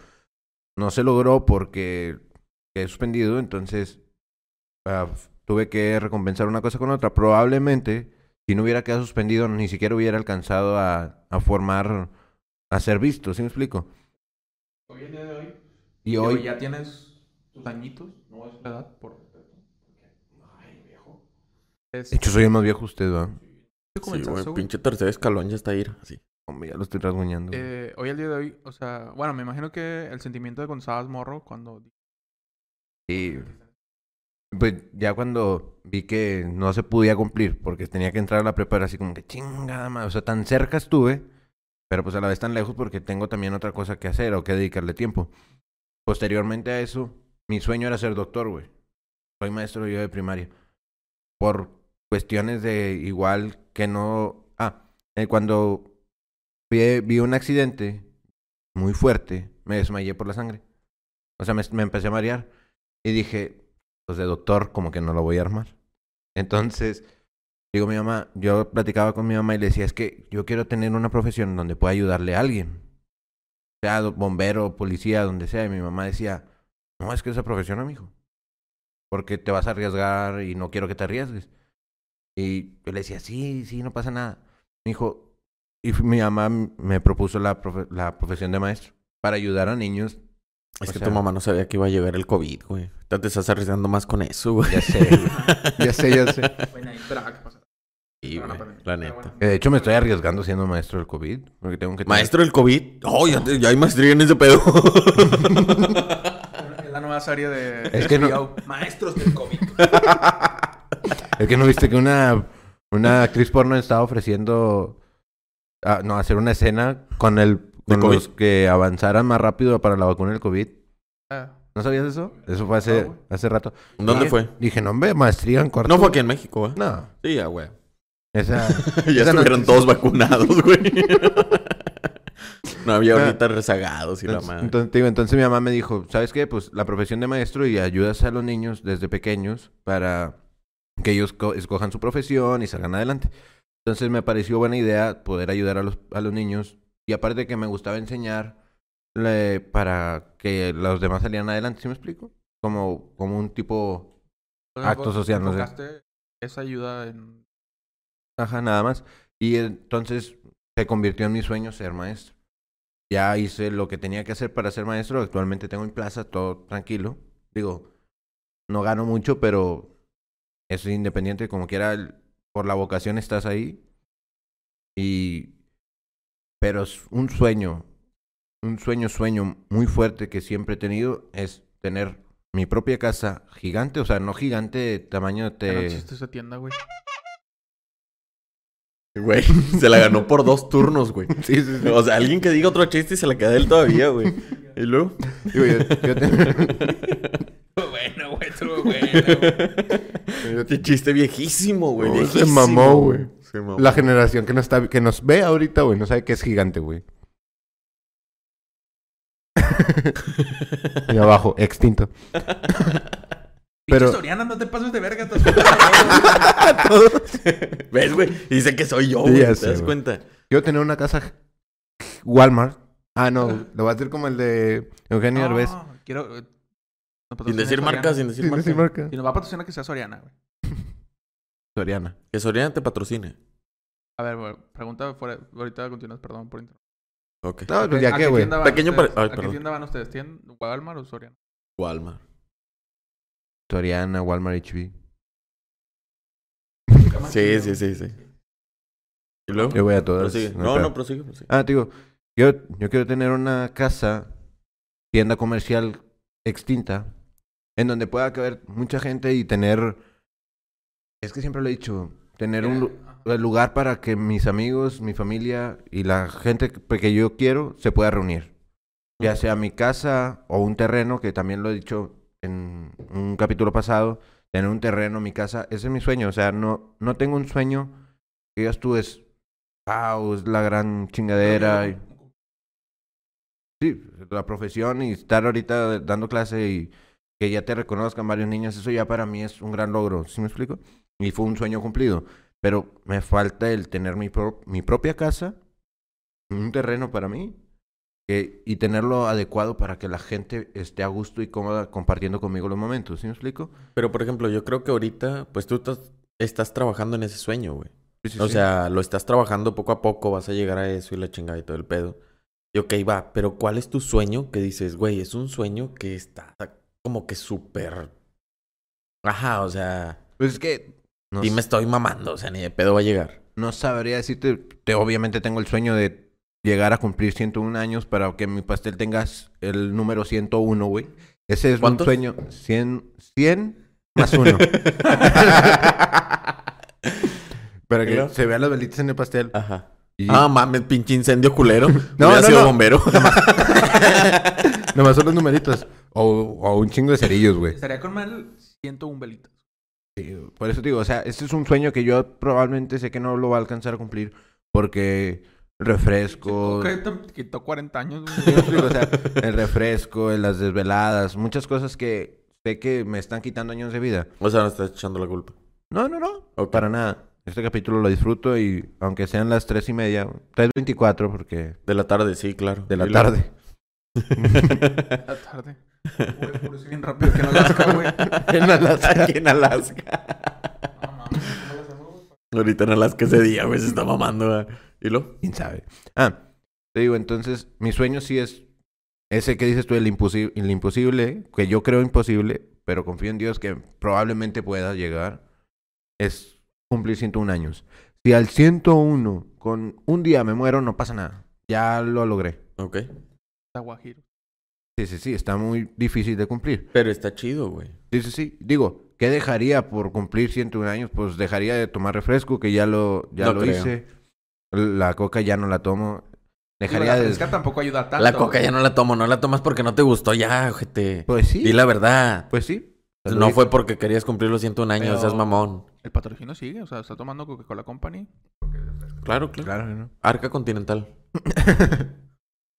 No se logró porque he suspendido, entonces ah, tuve que recompensar una cosa con otra. Probablemente, si no hubiera quedado suspendido, ni siquiera hubiera alcanzado a, a formar, a ser visto, ¿sí me explico? Hoy el día de hoy. Y hoy, ya tienes tus añitos, no es la edad, por respeto. Ay, viejo. Es... de hecho, soy el más viejo usted, ¿va? ¿Tú Sí, güey, pinche tercer escalón ya está ahí, así. Hombre, ya lo estoy rasguñando. Eh, hoy el día de hoy, o sea, bueno, me imagino que el sentimiento de cuando estabas morro, cuando... Sí. Pues ya cuando vi que no se podía cumplir porque tenía que entrar a la prepa, era así como que chingada madre. O sea, tan cerca estuve, pero pues a la vez tan lejos porque tengo también otra cosa que hacer o que dedicarle tiempo. Posteriormente a eso, mi sueño era ser doctor, güey. Soy maestro yo de primaria. Por cuestiones de igual que no... Ah, eh, cuando vi, un accidente muy fuerte, me desmayé por la sangre. O sea, me, me empecé a marear. Y dije, pues de doctor como que no lo voy a armar. Entonces, digo mi mamá, yo platicaba con mi mamá y le decía, es que yo quiero tener una profesión donde pueda ayudarle a alguien. Sea bombero, policía, donde sea. Y mi mamá decía, no, es que esa profesión, amigo. Porque te vas a arriesgar y no quiero que te arriesgues. Y yo le decía, sí, sí, no pasa nada. Me dijo, y mi mamá me propuso la, profe- la profesión de maestro para ayudar a niños. Es O que sea- tu mamá no sabía que iba a llegar el COVID, güey. Te estás arriesgando más con eso, güey. Ya sé, güey. ya sé, ya sé. Bueno, ahí esperaba que pasara. Sí, Pero no, güey, pero- la pero neta. bueno. Que de hecho me estoy arriesgando siendo maestro del COVID. Porque tengo que tener- Maestro del COVID. Oh, ya, te- ya hay maestría en ese pedo. Es la nueva serie de Es que no- Maestros del COVID. Es que no viste que una, una actriz porno estaba ofreciendo ah, no, hacer una escena con el ¿De con COVID? los que avanzaran más rápido para la vacuna del COVID. Ah, ¿No sabías eso? Eso fue hace, güey. hace rato. ¿Dónde Dije- fue? Dije, no, hombre, maestría en corto. No fue aquí en México, ¿eh? No, Sí, ya, güey. Esa... ya Esa estuvieron todos vacunados, güey. no había Ah. ahorita rezagados y la Entonces, madre. entonces, te digo, entonces mi mamá me dijo, ¿sabes qué? Pues la profesión de maestro y ayudas a los niños desde pequeños para que ellos co- escojan su profesión y salgan adelante. Entonces me pareció buena idea poder ayudar a los, a los niños y aparte que me gustaba enseñar le- para que los demás salieran adelante, ¿sí me explico? Como, como un tipo, Acto social, no sé. Esa ayuda en... ajá, nada más. Y entonces se convirtió en mi sueño ser maestro. Ya hice lo que tenía que hacer para ser maestro. Actualmente tengo mi plaza, todo tranquilo. Digo, no gano mucho, pero es independiente. Como quiera, por la vocación estás ahí. Y. Pero es un sueño, un sueño, sueño muy fuerte que siempre he tenido es tener mi propia casa gigante. O sea, no gigante de tamaño no de. existe esa tienda, güey. Güey, se la ganó por dos turnos, güey. Sí, sí, sí. O sea, alguien que diga otro chiste y se la queda él todavía, güey. Y luego. Digo, yo- yo te- bueno, güey, estuvo bueno. Qué chiste viejísimo, güey. No, se viejísimo, mamó, güey. Se mamó. La generación que nos, está, que nos ve ahorita, güey, no sabe que es gigante, güey. y abajo, extinto. Pero... Soriana, no te pases de verga. te- ¿Ves, güey? Y Dice que soy yo, Sí, güey. ya ¿Te sé, das cuenta? Quiero tener una casa Walmart. Ah, no, lo voy a hacer como el de Eugenio Derbez. No, quiero... eh, Sin patrocina decir marcas, sin decir Sí, sí, marca. Si nos va a patrocinar que sea Soriana, güey. Soriana. Que Soriana te patrocine. A ver, güey, pregunta fuera... Ahorita continúas, perdón por interrumpir. Ok. No, pues ya ¿A que, güey. tienda van Pequeño ustedes? ay, ¿A qué tienda van ustedes? ¿Tienen Walmart o Soriana? Walmart. Soriana, Walmart, HB. Sí, sí, sí, sí. ¿Y luego? Yo voy a todas. Prosigue. No, no, prosigue, prosigue. Ah, te digo, yo, yo quiero tener una casa, tienda comercial extinta, en donde pueda caber mucha gente y tener, es que siempre lo he dicho, tener un lu- lugar para que mis amigos, mi familia y la gente que que yo quiero se pueda reunir. Ya sea mi casa o un terreno, que también lo he dicho en un capítulo pasado, tener un terreno, mi casa, ese es mi sueño. O sea, no, no tengo un sueño que digas tú es, wow, es la gran chingadera. y- Sí, la profesión y estar ahorita dando clase y que ya te reconozcan varios niños, eso ya para mí es un gran logro, ¿sí me explico? Y fue un sueño cumplido. Pero me falta el tener mi, pro- mi propia casa, un terreno para mí, y tenerlo adecuado para que la gente esté a gusto y cómoda compartiendo conmigo los momentos, ¿sí me explico? Pero, por ejemplo, yo creo que ahorita, pues tú estás, estás trabajando en ese sueño, güey. Sí, sí, O sí. sea, lo estás trabajando poco a poco, vas a llegar a eso y la chingada y todo el pedo. Y ok, va, pero ¿cuál es tu sueño que dices, güey, es un sueño que está como que súper... Ajá, o sea, Pues es que no, y me estoy mamando, o sea, ni de pedo va a llegar. no sabría decirte, te, obviamente tengo el sueño de llegar a cumplir 101 años para que mi pastel tengas el número 101, güey. Ese es ¿Cuántos? un sueño. 100, 100 más uno. para ¿Y que se vean las velitas en el pastel. Ajá. Y Ah, mames, pinche incendio culero. No, no, no, sido no. bombero. nomás son los numeritos. O, o un chingo de cerillos, güey. Estaría con mal 101 velitas. Sí, por eso te digo, o sea, este es un sueño que yo probablemente sé que no lo va a alcanzar a cumplir porque refresco. Ok, te quitó 40 años. güey. O sea, el refresco, las desveladas, muchas cosas que sé que me están quitando años de vida. o sea, no estás echando la culpa. No, no, no. Para nada. Este capítulo lo disfruto y aunque sean las tres y media, tres veinticuatro, porque De la tarde, sí, claro. de la Y tarde. La tarde. Güey, por eso bien rápido que no Alaska, güey. en Alaska. Aquí en Alaska. No mames, ¿cómo lo hacemos, güey? Ahorita en Alaska ese día, güey, se está mamando. ¿verdad? ¿Y lo? ¿Quién sabe? Ah, te digo, entonces, mi sueño sí es ese que dices tú, el, imposi- el imposible, que yo creo imposible, pero confío en Dios que probablemente pueda llegar, es cumplir 101 años. si al 101 con un día me muero, no pasa nada. Ya lo logré. Ok. Está guajiro. Sí, sí, sí, está muy difícil de cumplir. Pero está chido, güey. Sí, sí, sí. Digo, ¿qué dejaría por cumplir 101 años? Pues dejaría de tomar refresco, que ya lo, ya No lo creo. hice. La coca ya no la tomo. Dejaría la de... fresca tampoco ayuda tanto. La coca güey. ya no la tomo. No la tomas porque no te gustó ya, ojete. Pues sí. Di la verdad. Pues sí. No fue porque querías cumplir los 101 años, Pero- seas mamón. El patrocinio sigue, o sea, está tomando Coca-Cola Company. Claro, claro. Claro no. Arca Continental.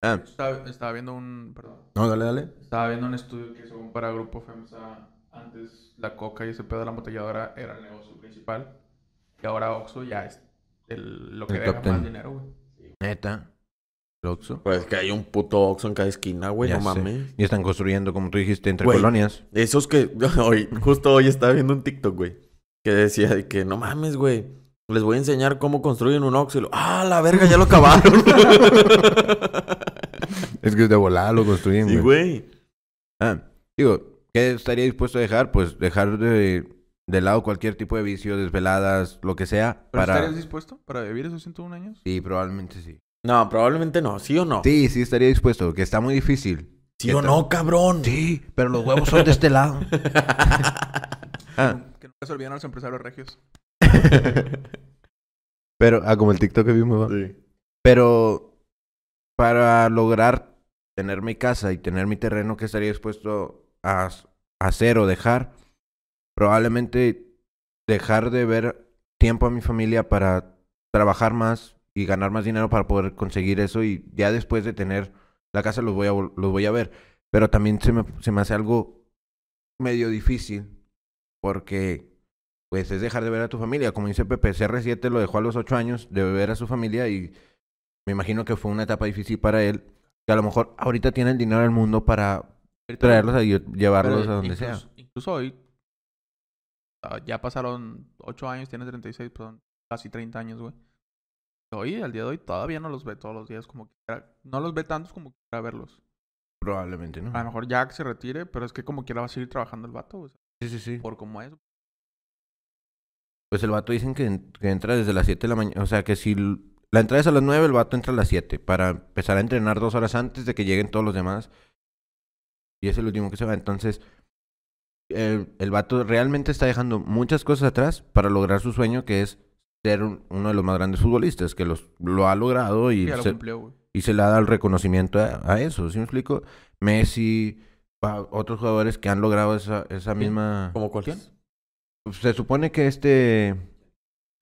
Ah, Estaba, estaba viendo un. Perdón. no, dale, dale. Estaba viendo un estudio que según para Grupo FEMSA, antes la coca y ese pedo de la embotelladora era el negocio principal. Y ahora Oxxo ya es el- lo que El deja más dinero, güey. Neta. Loxo. Pues que hay un puto Oxxo en cada esquina, güey. Ya no sé. mames. Y están construyendo, como tú dijiste, entre Güey. colonias. Esos que... Hoy, justo hoy estaba viendo un TikTok, güey. Que decía de que no mames, güey. Les voy a enseñar cómo construyen un Oxxo. Y lo, ah, la verga, ya lo acabaron. Es que de volada lo construyen, sí, güey. güey. Ah, digo, ¿qué estaría dispuesto a dejar? Pues dejar de, de lado cualquier tipo de vicio, desveladas, lo que sea, ¿Pero para... estarías dispuesto para vivir esos 101 años? Sí, probablemente sí. No, probablemente no. ¿Sí o no? Sí, sí estaría dispuesto, que está muy difícil. ¿Sí o no, cabrón? Sí, pero los huevos son de este lado. Ah, Que nunca se olviden a los empresarios regios. pero, ah, como el TikTok que vimos. Sí. Pero para lograr tener mi casa y tener mi terreno, ¿qué estaría dispuesto a hacer o dejar? Probablemente dejar de ver tiempo a mi familia para trabajar más y ganar más dinero para poder conseguir eso y ya después de tener la casa los voy a, los voy a ver. Pero también se me, se me hace algo medio difícil porque pues es dejar de ver a tu familia. Como dice Pepe, CR7 lo dejó a los ocho años de ver a su familia y me imagino que fue una etapa difícil para él. Que a lo mejor ahorita tiene el dinero del mundo para traerlos y llevarlos Pero a donde incluso, sea. Incluso hoy, ya pasaron 8 años, tiene 36, perdón, casi 30 años, güey. Hoy, al día de hoy, todavía no los ve todos los días como quiera. No los ve tantos como quiera verlos. Probablemente, ¿no? A lo mejor ya que se retire, pero es que como quiera va a seguir trabajando el vato, güey. Sí, sí, sí. Por como es. Pues el vato dicen que, que entra desde las 7 de la mañana. O sea, que si la entrada es a las 9, el vato entra a las 7 para empezar a entrenar dos horas antes de que lleguen todos los demás. Y es el último que se va. Entonces, el, el vato realmente está dejando muchas cosas atrás para lograr su sueño, que es ser un- uno de los más grandes futbolistas, que los, lo ha logrado y, Ya lo se, cumplió, y se le ha dado el reconocimiento a, a eso. ¿Sí me explico? Messi, a otros jugadores que han logrado esa, esa misma... ¿Como cuál? Se supone que este.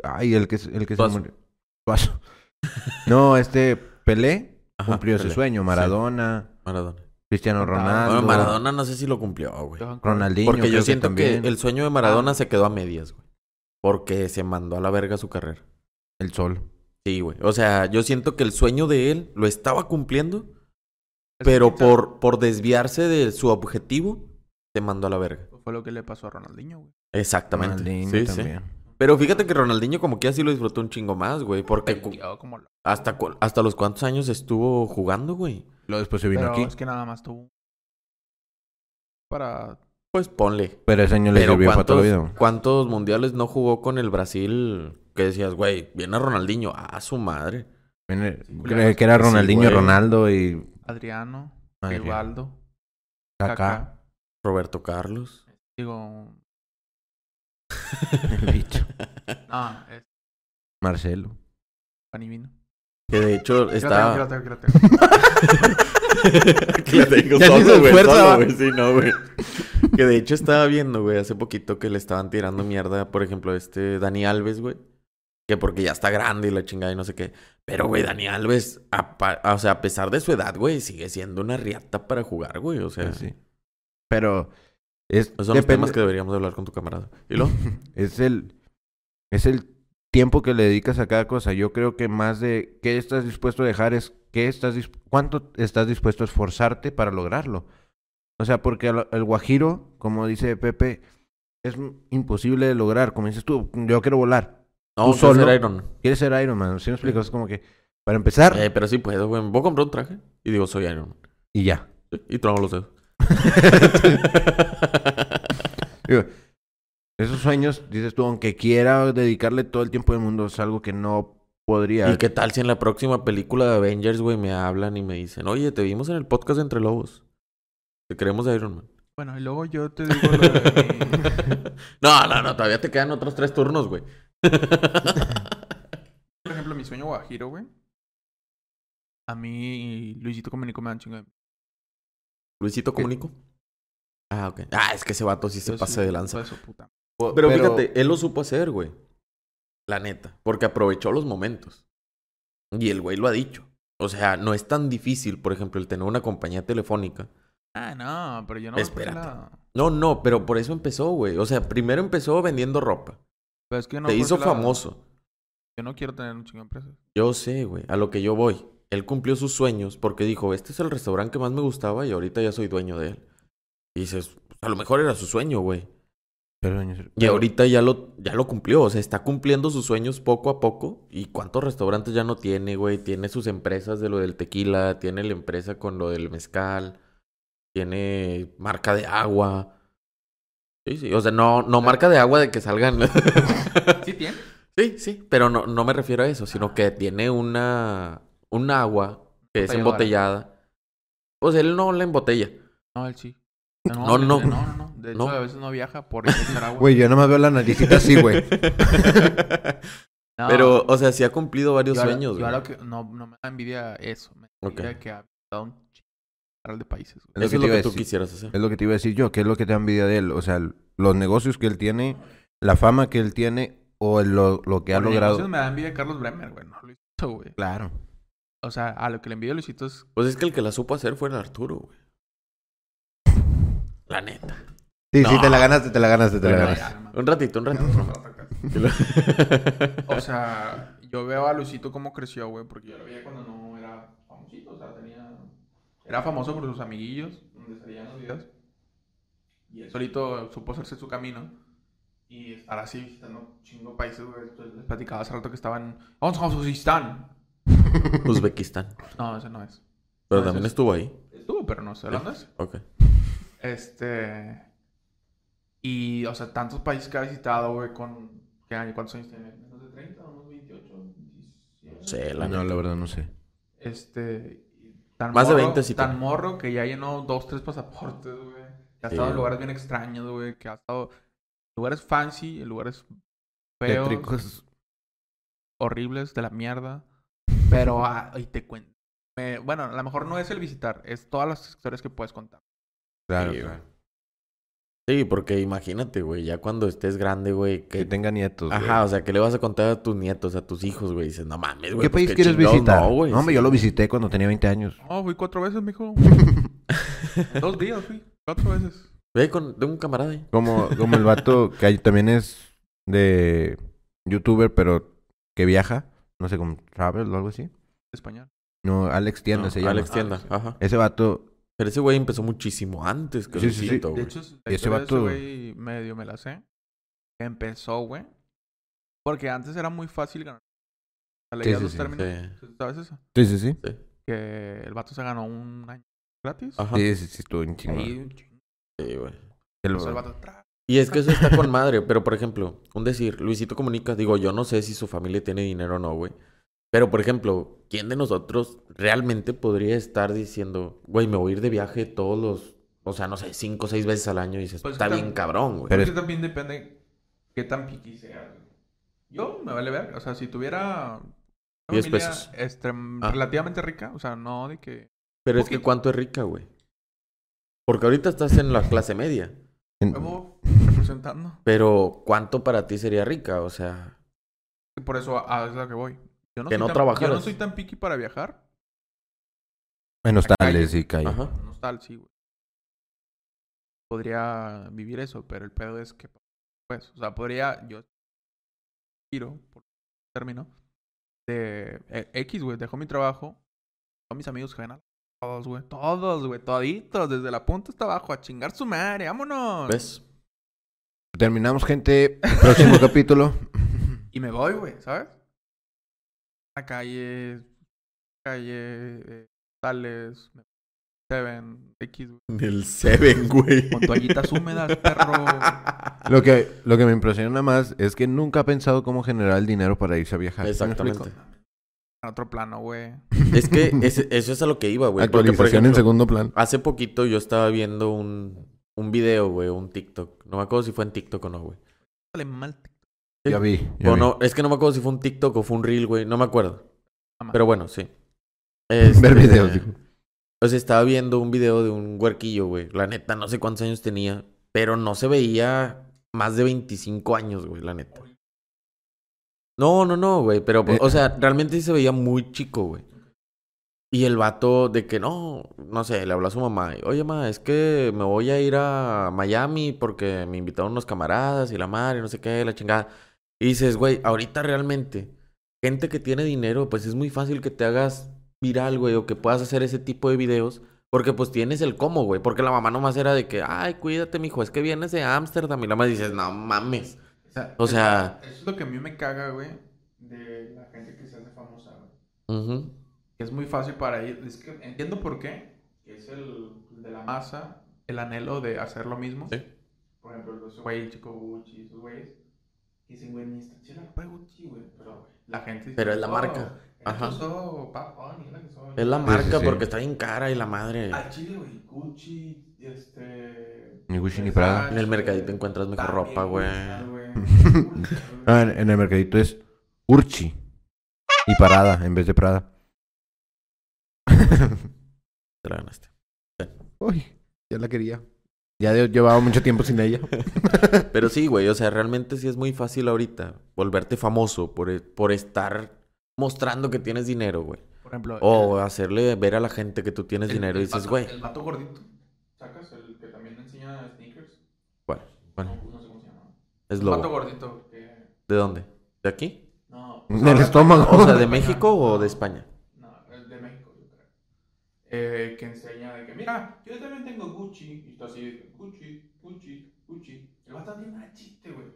Ay, el que, se- el que se murió. No, este Pelé Ajá, cumplió ese sueño. Sí, Maradona, Maradona. Cristiano. Ronaldo. Bueno, Maradona no sé si lo cumplió, güey. Ronaldinho. Porque yo siento que, también. el sueño de Maradona se quedó a medias, güey. Porque se mandó a la verga su carrera. El sol. Sí, güey. O sea, yo siento que el sueño de él lo estaba cumpliendo, Es pero por, por desviarse de su objetivo, se mandó a la verga. Fue lo que le pasó a Ronaldinho, güey. Exactamente. Ronaldinho Sí, sí. también. Pero fíjate que Ronaldinho como que así lo disfrutó un chingo más, güey. Porque cu- Peleó como lo- hasta, cu- hasta los cuántos años estuvo jugando, güey. Luego después se vino Pero aquí. es que nada más tuvo... Para... Pues ponle. Pero ese año le sirvió para toda la ¿cuántos, vida. ¿cuántos mundiales no jugó con el Brasil? Que decías, güey, viene Ronaldinho. Ah, su madre. Viene- Sí, cree que era Sí, Ronaldinho, güey. Ronaldo y. Adriano. Rivaldo, Kaká. Roberto Carlos. Digo... El bicho. No, es Marcelo. pan y vino. Que de hecho lo está... tengo, lo tengo. que la tengo Ya solo, se hizo güey, fuerza, solo, va. güey, sí, no, güey. Que de hecho estaba viendo, güey, hace poquito que le estaban tirando mierda, por ejemplo, este Dani Alves, güey. Que porque ya está grande y la chingada y no sé qué. Pero, güey, Dani Alves, a o sea, a pesar de su edad, güey, sigue siendo una riata para jugar, güey. O sea, Pues sí. Pero. Es, esos son los temas que deberíamos de hablar con tu camarada. ¿Y lo? es el es el tiempo que le dedicas a cada cosa. Yo creo que más de qué estás dispuesto a dejar es qué estás cuánto estás dispuesto a esforzarte para lograrlo. O sea, porque el, el guajiro, como dice Pepe, es imposible de lograr. Como dices tú, yo quiero volar. No, Tú solo. solo. Iron Man. Quieres ser Iron Man. ¿Sí me explico? Es como que para empezar Eh, pero sí puedo, güey. Voy a comprar un traje y digo, soy Iron Man. y ya. Y trono los dedos. Digo, Esos sueños, dices tú, aunque quiera dedicarle todo el tiempo del mundo, es algo que no podría. ¿Y qué tal si en la próxima película de Avengers, güey, me hablan y me dicen, oye, te vimos en el podcast de Entre Lobos. Te queremos a Iron Man. Bueno, y luego yo te digo lo de mi- No, no, no, todavía te quedan otros tres turnos, güey. Por ejemplo, mi sueño guajiro, güey. A mí, Luisito Comunico me dan chingo de... Luisito Comunico. Ah, ok. Ah, es que ese vato sí se sí, de lanza. su puta. Pero, fíjate, él lo supo hacer, güey. La neta. Porque aprovechó los momentos. Y el güey lo ha dicho. O sea, no es tan difícil, por ejemplo, el tener una compañía telefónica. Ah, no, pero yo no Espérate. la... No, no, pero por eso empezó, güey. O sea, primero empezó vendiendo ropa. Pero es que yo no Te hizo la- famoso. Yo no quiero tener un chingo de empresas. Yo sé, güey, a lo que yo voy. Él cumplió sus sueños porque dijo, este es el restaurante que más me gustaba y ahorita ya soy dueño de él. Y dices, "Pues, a lo mejor era su sueño, güey. Y ahorita ya lo, ya lo cumplió, o sea, está cumpliendo sus sueños poco a poco. ¿Y cuántos restaurantes ya no tiene, güey? Tiene sus empresas de lo del tequila, tiene la empresa con lo del mezcal, tiene marca de agua. Sí, sí, o sea, no, no marca de agua de que salgan. ¿Sí tiene? sí, sí, pero no, no me refiero a eso, sino que tiene una, un agua que es embotellada. Pues él no la embotella. No, él sí. No, no, no. De hecho, No. a veces no viaja por echar agua. Güey, yo nomás veo la naricita así, güey. No, Pero, o sea, sí ha cumplido varios yo lo- sueños, güey. lo que no, no me da envidia eso. Me da envidia que ha dado un chingo de países. güey. Es lo Eso que es lo tú decir. quisieras hacer. Es lo que te iba a decir yo, ¿qué es lo que te da envidia de él? O sea, los negocios que él tiene, la fama que él tiene o lo, lo que ha Por logrado. negocios me da envidia Carlos Bremer, güey. No Luisito, güey. Claro. O sea, a lo que le envidio a Luisito es... Pues es que el que la supo hacer fue el Arturo, güey. La neta. Sí, sí, No. te la ganaste, te la ganaste, te la ganaste. Ya. Un ratito, un ratito. O sea, yo veo a Luisito cómo creció, güey, porque yo lo veía cuando no era famosito, o sea, tenía... Era famoso por sus amiguillos, donde salían los videos. Y él solito supo hacerse su camino. Y estar así visitando chingo países, güey. Les platicaba hace rato que estaban... ¡Vamos a Uzbekistán! Uzbekistán. No, ese no es. Pero No, también es- estuvo ahí. Estuvo, pero no sé hablando de ese. Ok. Este... Y, o sea, tantos países que ha visitado, güey, con... ¿Qué año? ¿Cuántos años tiene? ¿Menos de 30? ¿Unos 28? ¿27? Sí, la No, neta. la verdad no sé. Este. Tan Más de morro- 20 sí Tan morro que ya llenó dos, tres pasaportes, güey. Que ha Sí, estado en lugares bien extraños, güey. Que ha estado en lugares fancy, en lugares feos, Tétricos. horribles, de la mierda. Pero, ah, y te cuento. Me- bueno, a lo mejor no es el visitar, es todas las historias que puedes contar. Claro, Sí, claro. Sí, porque imagínate, güey, ya cuando estés grande, güey, Que que... tenga nietos. güey. Ajá, o sea, ¿qué le vas a contar a tus nietos, a tus hijos, güey? Dices, no mames, güey. ¿Qué pues, país quieres chingados, visitar? No, No, güey. hombre, sí. yo lo visité cuando tenía 20 años. No, fui cuatro veces, mijo. Dos días fui, cuatro veces. Ve con... Tengo un camarada ahí. Como, como el vato que ahí también es de youtuber, pero que viaja. No sé, como travel o algo así. Español. No, Alex Tienda No, se llama. Alex Tienda, Alex, ajá. Ese vato, Pero ese güey empezó muchísimo antes que Sí, sí, sí. Luisito, De hecho, la ese vato- güey medio me la sé. Empezó, güey. Porque antes era muy fácil ganar. Sí, leías sí, los sí. términos. ¿Sabes eso? sí, sí, sí. Que el vato se ganó un año gratis. Ajá. Sí, sí, sí, estuvo en chingón. Sí, güey. El- el vato, Y es que eso está con madre, pero por ejemplo, un decir, Luisito comunica, digo, yo no sé si su familia tiene dinero o no, güey. Pero por ejemplo, ¿quién de nosotros realmente podría estar diciendo, güey, me voy a ir de viaje todos los, o sea, no sé, cinco o seis veces al año y dices, Pues está que bien tam- cabrón, güey. Pero es- también depende qué tan piqui seas. güey. Yo me vale ver. O sea, si tuviera una 10 familia pesos. extrem- Ah. relativamente rica, o sea, no de que. Pero es que cuánto es rica, güey. Porque ahorita estás en la clase media, representando. pero ¿cuánto para ti sería rica? O sea, Y Por eso a, a eso es a lo que voy. Yo no Que soy no tan, trabajaras. Yo no soy tan piqui para viajar. en hostales y calle. ajá. No está sí, güey. Podría vivir eso, pero el pedo es que, pues, o sea, podría, yo giro, por término, de eh, X, güey, dejo mi trabajo, todos mis amigos que ven a todos, güey, todos, güey, toditos, desde la punta hasta abajo, a chingar su madre, vámonos. ¿Ves? Terminamos, gente. Próximo capítulo. Y me voy, güey, ¿sabes? A calle, calle, eh, tales, Seven X, güey. El Seven, güey. Con toallitas húmedas, perro. Lo que, lo que me impresiona más es que nunca ha pensado cómo generar el dinero para irse a viajar. ¿Sí me Exactamente. En otro plano, güey. Es que ese- eso es a lo que iba, güey. Porque, por Actualización en segundo plano. Hace poquito yo estaba viendo un, un video, güey, un TikTok. No me acuerdo si fue en TikTok o no, güey. Sale mal. Ya vi. ya O vi. no, es que no me acuerdo si fue un TikTok o fue un reel, güey. No me acuerdo. Pero bueno, sí. Ver Este, videos, digo. O sea, estaba viendo un video de un huerquillo, güey. La neta, no sé cuántos años tenía. Pero no se veía más de 25 años, güey, la neta. No, no, no, güey. Pero, Eh. o sea, realmente sí se veía muy chico, güey. Y el vato de que no, no sé, le habló a su mamá. Oye, mamá, es que me voy a ir a Miami porque me invitaron unos camaradas y la madre, no sé qué, la chingada. Y dices, güey, ahorita realmente, gente que tiene dinero, pues es muy fácil que te hagas viral, güey, o que puedas hacer ese tipo de videos. Porque pues tienes el cómo, güey. Porque la mamá nomás era de que, ay, cuídate, mijo, es que vienes de Ámsterdam. Y la mamá dices, no mames. O sea, O sea- Eso es lo que a mí me caga, güey. De la gente que se hace famosa, güey. Es muy fácil para ellos. Es que entiendo por qué. Es el de la masa, el anhelo de hacer lo mismo. Sí. Por ejemplo, los güey, chico Gucci, esos güeyes. Dicen, güey, ni de Gucci, güey. Pero la gente dice, Pero es la "Oh, marca. es Ajá. usó es la que usó". Es la Sí, marca sí, sí. porque está bien cara y la madre. Al chile, güey, Gucci, este... Ni Gucci ni Prada. En el mercadito encuentras mejor ropa, güey. Ah, en, en el mercadito es Urchi. Y Parada en vez de Prada. Te la ganaste. Uy, ya la quería. Ya de- llevaba mucho tiempo sin ella. Pero sí, güey, o sea, realmente sí es muy fácil ahorita volverte famoso por, e- por estar mostrando que tienes dinero, güey. Por ejemplo... O hacerle ver a la gente que tú tienes el- dinero y el dices, vato- güey. El vato gordito. ¿Sacas? El que también enseña sneakers. ¿Cuál? ¿Cuál? No, no sé cómo se llama. Es Un vato gordito que... ¿De dónde? ¿De aquí? No. En el ahora- estómago. O sea, ¿de. México o de España? No, es de México, yo creo. Eh, que enseña mira, yo también tengo Gucci. Y tú así, Gucci, Gucci, Gucci. El vato tiene una chiste, güey.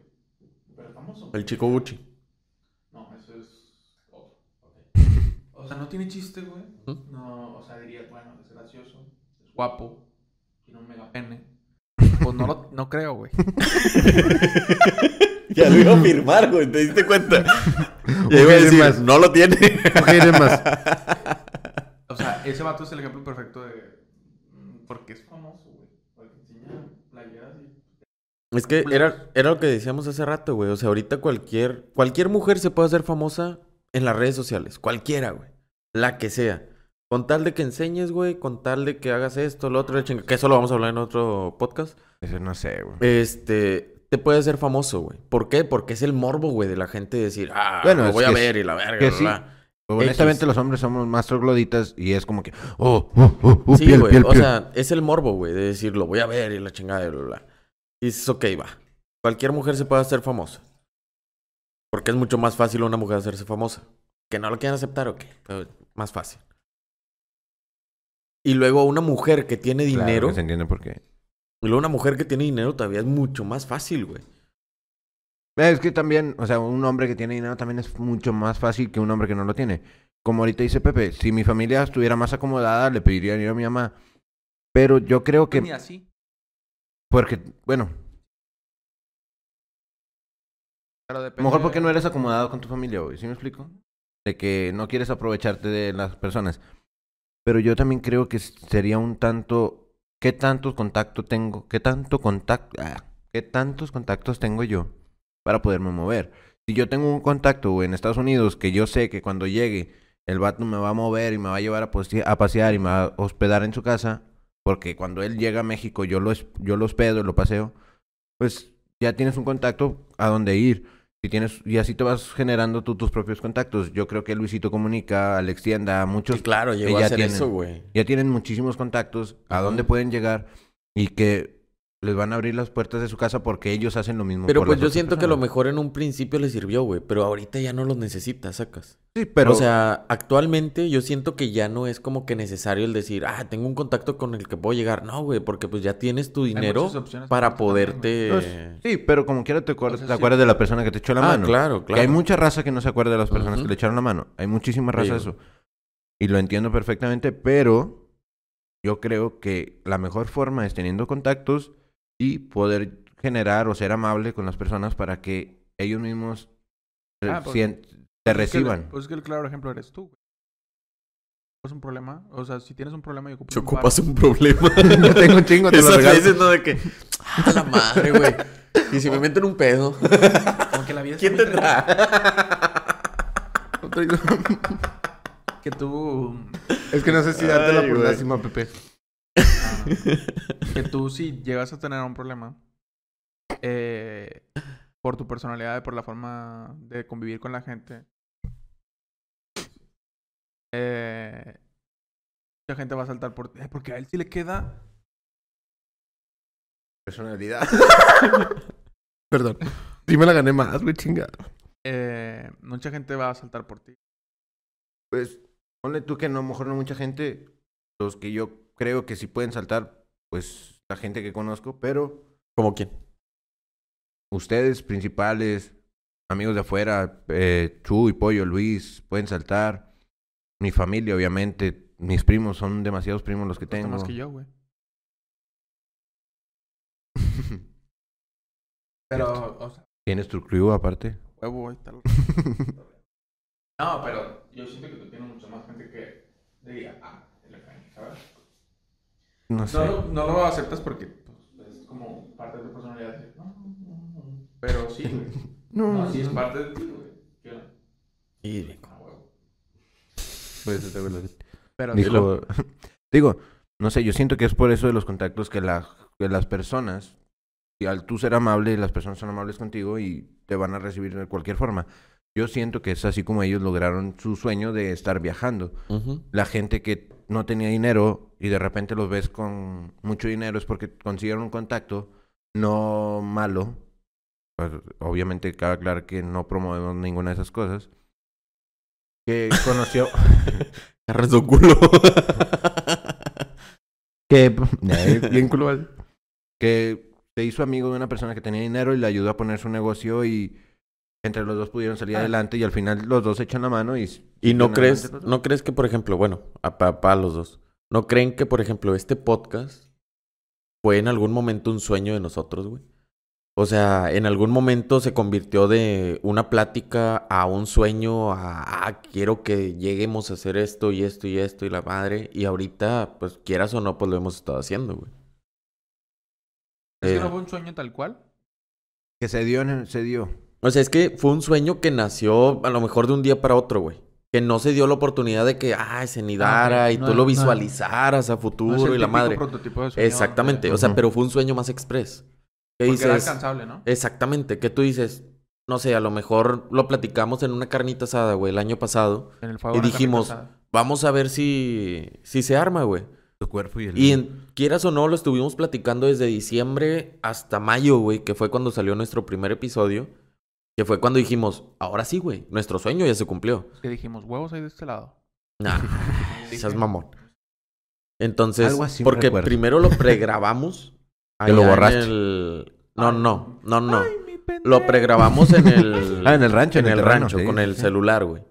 Pero famoso. El chico Gucci. No, eso es otro. ok. O sea, no tiene chiste, güey. ¿Mm? No, o sea, diría, bueno, es gracioso, es guapo, tiene un mega pene. Pues no, lo, no creo, güey. Ya lo iba a firmar, güey, ¿te diste cuenta? Ya iba a decir, más. no lo tiene. Más. O sea, ese vato es el ejemplo perfecto de. Porque es famoso, güey. Porque enseña playeras y. Es que era, era lo que decíamos hace rato, güey. O sea, ahorita cualquier, cualquier mujer se puede hacer famosa en las redes sociales. Cualquiera, güey. La que sea. Con tal de que enseñes, güey. Con tal de que hagas esto, lo otro, Que eso lo vamos a hablar en otro podcast. Eso no sé, güey. Este... Te puede hacer famoso, güey. ¿Por qué? Porque es el morbo, güey, de la gente decir, ah, Bueno, lo voy a ver y la verga, que bla, sí. Honestamente, X. los hombres somos más trogloditas y es como que, oh, oh, oh, oh, Sí, piel, o sea, es el morbo, güey, de decir, lo voy a ver y la chingada y bla, bla. Y dices, ok, va. Cualquier mujer se puede hacer famosa. Porque es mucho más fácil una mujer hacerse famosa. Que no lo quieran aceptar, ok. Pero más fácil. Y luego una mujer que tiene Claro dinero. que se entiende por qué. Y luego una mujer que tiene dinero todavía es mucho más fácil, güey. Eh, Es que también, o sea, un hombre que tiene dinero también es mucho más fácil que un hombre que no lo tiene. Como ahorita dice Pepe, si mi familia estuviera más acomodada, le pediría ir a mi mamá. Pero yo creo que, Ni así. porque, bueno, Pero depende. mejor porque no eres acomodado con tu familia, güey. ¿Sí me explico? De que no quieres aprovecharte de las personas. Pero yo también creo que sería un tanto, ¿qué tantos contactos tengo? ¿Qué tanto contacto? ah, ¿Qué tantos contactos tengo yo para poderme mover? Si yo tengo un contacto güey, en Estados Unidos que yo sé que cuando llegue el vato me va a mover y me va a llevar a, pasear y me va a hospedar en su casa, porque cuando él llega a México yo lo, yo lo hospedo y lo paseo, pues ya tienes un contacto a dónde ir. Si tienes, y así te vas generando tú tus propios contactos. Yo creo que Luisito Comunica, Alex Tienda, muchos Sí, claro, llegó ya a hacer tienen- eso, güey. ya tienen muchísimos contactos a Ujú. dónde pueden llegar y que les van a abrir las puertas de su casa porque ellos hacen lo mismo. Pero por pues las yo siento que a lo mejor en un principio le sirvió, güey. Pero ahorita ya no los necesitas, sacas. Sí, pero O sea, actualmente yo siento que ya no es como que necesario el decir, ah, tengo un contacto con el que puedo llegar. No, güey, porque pues ya tienes tu dinero para también, poderte... pues, sí, pero como quiera te, acuer- O sea, te sí. acuerdas de la persona que te echó la ah, mano. claro, Que claro. hay mucha raza que no se acuerda de las personas que le echaron la mano. Hay muchísima raza Sí, de eso. Y lo entiendo perfectamente, pero yo creo que la mejor forma es teniendo contactos y poder generar o ser amable con las personas para que ellos mismos eh, Ah, pues, sien- te Pues es que el- reciban. Pues es que el claro ejemplo eres tú, güey. ¿Es un problema? O sea, si tienes un problema y ocupas Si un ocupas paro, un problema. Yo tengo un chingo, te lo regalo. veces, ¿no? De que, a la madre, güey. Y si me meten un pedo, como que la vida ¿quién muy tendrá? Que tú... es que no sé si Ay, por güey. lástima, Pepe. Que tú si llegas a tener un problema eh, por tu personalidad, por la forma de convivir con la gente, eh, mucha gente va a saltar por ti. Eh, porque a él sí le queda... Personalidad. Perdón. Sí me la gané más, güey, chinga. eh, mucha gente va a saltar por ti. Pues, ponle tú que no, a lo mejor no mucha gente, los que yo creo que sí pueden saltar, pues la gente que conozco, pero ¿Como quién? ustedes principales, amigos de afuera, eh, Chu y Pollo, Luis, pueden saltar. Mi familia, obviamente, mis primos, son demasiados primos los que tengo. más que yo, güey. Pero, o sea, ¿Tienes tu crew aparte? huevo y tal. No, pero yo siento que tú tienes mucha más gente que diría, ah, el FN, ¿sabes? No sé. No, lo- no lo aceptas porque pues, es como parte de tu personalidad. decir, No, no, no. Pero sí, güey. No, No, sí es parte de ti, güey. Y huevo. Pues. Pero Dijo, digo, no sé, yo siento que es por eso de los contactos que, la, que las personas, y al tú ser amable, las personas son amables contigo y te van a recibir de cualquier forma. Yo siento que es así como ellos lograron su sueño de estar viajando. La gente que no tenía dinero y de repente los ves con mucho dinero es porque consiguieron un contacto no malo. Pues, obviamente cabe aclarar que no promovemos ninguna de esas cosas. Que conoció... Su culo. que Eh, bien culo, que se hizo amigo de una persona que tenía dinero y le ayudó a poner su negocio y entre los dos pudieron salir Ah. adelante y al final los dos se echan la mano y ¿Y no crees, no crees que, por ejemplo, bueno, para los dos, ¿no creen que, por ejemplo, este podcast fue en algún momento un sueño de nosotros, güey? O sea, en algún momento se convirtió de una plática a un sueño, a, ah, quiero que lleguemos a hacer esto y esto y esto y la madre. Y ahorita, pues quieras o no, pues lo hemos estado haciendo, güey. ¿Es que Eh, no fue un sueño tal cual? que se dio en- se dio O sea, es que fue un sueño que nació a lo mejor de un día para otro, güey. Que no se dio la oportunidad de que, ay, se nidara Ah, y No tú es- lo no visualizaras a No futuro es el y la madre. prototipo de sueño Exactamente, o sea, pero fue un sueño más express. ¿Qué Porque era dices? alcanzable, ¿no? Exactamente, que tú dices, no sé, a lo mejor lo platicamos en una carnita asada, güey, el año pasado. En el fuego Y dijimos. Vamos a ver si, si se arma, güey. tu cuerpo y el Y en- quieras o no, lo estuvimos platicando desde diciembre hasta mayo, güey, que fue cuando salió nuestro primer episodio. Que fue cuando dijimos, ahora sí, güey, nuestro sueño ya se cumplió. Es que dijimos, huevos hay de este lado. Nah, seas mamón. Entonces, Algo así porque recuerdo. primero lo pregrabamos. Que lo borraste. el- No, no, no, no. Ay, mi pendejo. Lo pregrabamos en el... Ah, en el rancho, en en el el terreno, rancho, sí, con sí, el sí. celular, güey.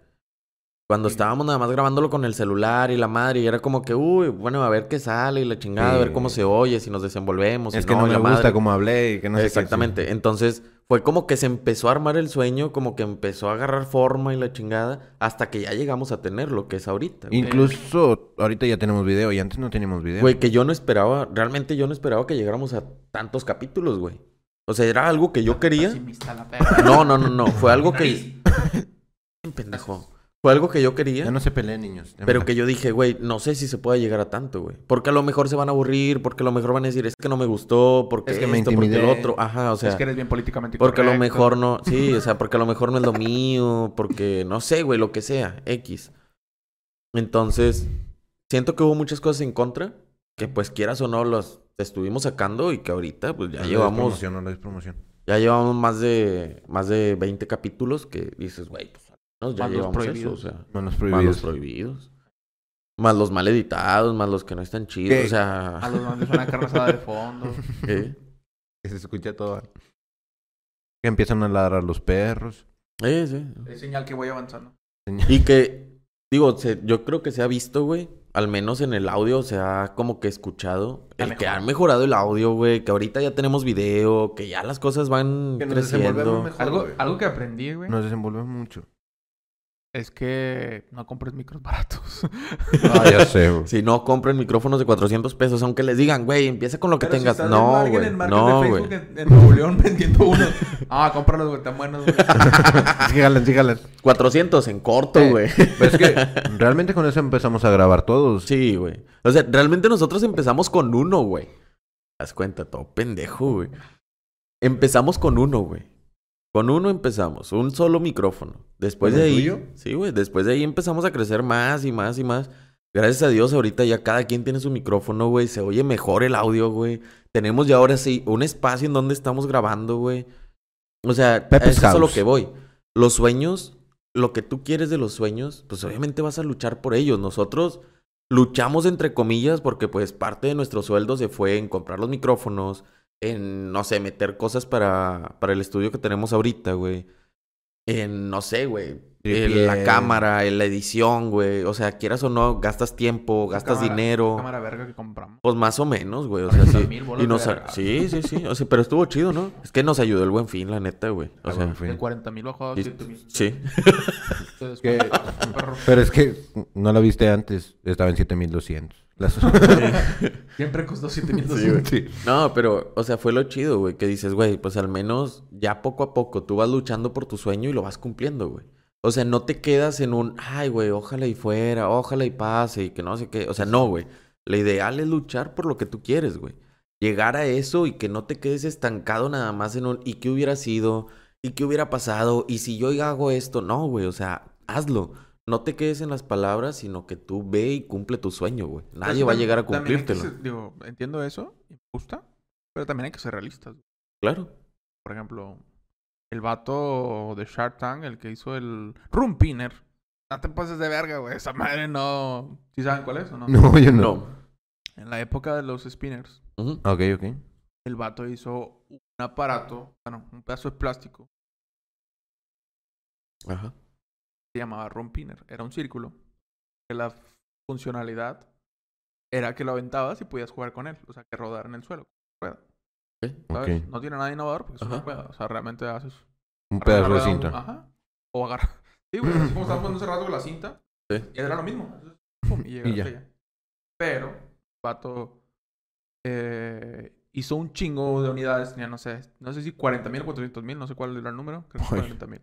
Cuando estábamos nada más grabándolo con el celular y la madre, y era como que, uy, bueno, a ver qué sale y la chingada, a ver cómo se oye, si nos desenvolvemos. es si que no, me la gusta madre. como hablé y que no sé qué, sí. Exactamente. Entonces, fue como que se empezó a armar el sueño, como que empezó a agarrar forma y la chingada, hasta que ya llegamos a tener lo que es ahorita. güey. Incluso ahorita ya tenemos video y antes no teníamos video. Güey, que yo no esperaba, realmente yo no esperaba que llegáramos a tantos capítulos, güey. O sea, era algo que yo quería. No, no, no, no. Fue algo que. Pendejo. Fue algo que yo quería. Ya no se peleen, niños. Pero que yo dije, güey, no sé si se puede llegar a tanto, güey. Porque a lo mejor se van a aburrir, porque a lo mejor van a decir, es que no me gustó, porque Es que que me esto, porque lo otro. Ajá, o sea. es que eres bien políticamente Porque a lo mejor no, sí, o sea, porque a lo mejor no es lo mío, porque no sé, güey, lo que sea, X. Entonces, siento que hubo muchas cosas en contra, que pues quieras o no las estuvimos sacando y que ahorita pues ya No llevamos, promoción, no le des promoción. ya llevamos más de, más de 20 capítulos que dices, güey, pues menos ya Más los llevamos eso, o prohibidos. sea, Manos más los prohibidas. prohibidos. Más los mal editados, más los que no están chidos, ¿Qué? o sea... A los donde suena carne asada de fondo. ¿eh? Que se escucha todo. Que empiezan a ladrar los perros. Eh, sí. Es señal que voy avanzando. Y que, digo, se- yo creo que se ha visto, güey. al menos en el audio, se ha como que escuchado. Ha El que mejorado. han mejorado el audio, güey. Que ahorita ya tenemos video, que ya las cosas van Que nos creciendo. mejor, Algo, güey. algo que aprendí, güey, Nos desenvolvemos mucho. Es que no compres micros baratos. Ah, ya sé, güey. Si no, compren micrófonos de 400 pesos, aunque les digan, güey, empieza con lo que tengas. no, güey. No, güey. En, en Nuevo León vendiendo uno. Ah, cómpralos, güey, están buenos, güey. sígalas, sígalas. 400 en corto, Eh, güey. Pero es que realmente con eso empezamos a grabar todos. Sí, güey. O sea, realmente nosotros empezamos con uno, güey. Das cuenta, todo pendejo, güey. Empezamos con uno, güey. Con uno empezamos, un solo micrófono. Después ¿Con de ahí, tuyo? sí, güey, después de ahí empezamos a crecer más y más y más. Gracias a Dios, ahorita ya cada quien tiene su micrófono, güey. Se oye mejor el audio, güey. Tenemos ya ahora sí un espacio en donde estamos grabando, güey. O sea, Pepe's eso es a lo que voy. Los sueños, lo que tú quieres de los sueños, pues obviamente vas a luchar por ellos. Nosotros luchamos entre comillas porque pues parte de nuestro sueldo se fue en comprar los micrófonos, en, no sé, meter cosas para, para el estudio que tenemos ahorita, güey. En, no sé, güey. En la cámara, en la edición, güey. O sea, quieras o no, gastas tiempo, gastas cámara- dinero. Cámara verga que compramos. Pues más o menos, güey. O sea, sí. 40,000 bolas Y nos de a- verga. Sí, sí, sí. O sea, pero estuvo chido, ¿no? Es que nos ayudó el buen fin, la neta, güey. O sea, buen fin. De 40 mil bajó a sí. 7 mil. sí. Que- Pero es que no la viste antes. Estaba en 7200. Las... Siempre costó 7 mil. Sí, güey. Sí. No, pero, o sea, fue lo chido, güey, que dices, güey, pues al menos ya poco a poco tú vas luchando por tu sueño y lo vas cumpliendo, güey. O sea, no te quedas en un, ay, güey, ojalá y fuera, ojalá y pase y que no sé qué. O sea, no, güey. La ideal es luchar por lo que tú quieres, güey. Llegar a eso y que no te quedes estancado nada más en un, ¿y qué hubiera sido? ¿Y qué hubiera pasado? ¿Y si yo hago esto? No, güey, o sea, hazlo. No te quedes en las palabras, sino que tú ve y cumple tu sueño, güey. Nadie va a llegar a cumplírtelo. ser- digo, entiendo eso, me gusta, pero también hay que ser realistas. güey. Claro. Por ejemplo, el vato de Shark Tank, el que hizo el Room Pinner. No te pases de verga, güey. Esa madre no. ¿Sí saben cuál es o no? No, yo no. En la época de los spinners. Ok, ok. el vato hizo un aparato, bueno, un pedazo de plástico, Ajá. se llamaba Room Pinner. Era un círculo. Que la funcionalidad era que lo aventabas y podías jugar con él. O sea, que rodar en el suelo. Rueda, ¿sabes? Ok. No tiene nada innovador porque es una rueda. O sea, realmente haces Un pedazo de cinta. Ajá. O agarrar. Sí, güey. Así como estábamos poniendo hace rato con la cinta. Sí. Y era lo mismo. Y llegaste Y ya. allá. Pero, el vato eh, hizo un chingo de unidades. Tenía, no sé, no sé si 40 mil o 400 mil. No sé cuál era el número. Creo que Ay. 40 mil.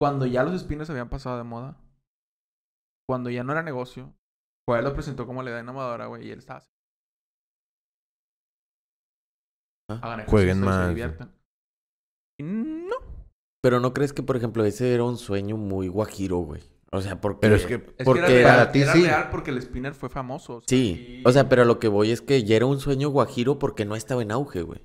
Cuando ya los spinners habían pasado de moda. Cuando ya no era negocio. Pues él lo presentó como la idea innovadora, güey. Y él estaba así. Jueguen se más, diviertan. No. Pero no crees que, por ejemplo, ese era un sueño muy guajiro, güey. O sea, porque. Pero es que- Es porque que era, para real, ti era sí. real porque el spinner fue famoso. o sea, Sí. y- O sea, pero a lo que voy es que ya era un sueño guajiro porque no estaba en auge, güey.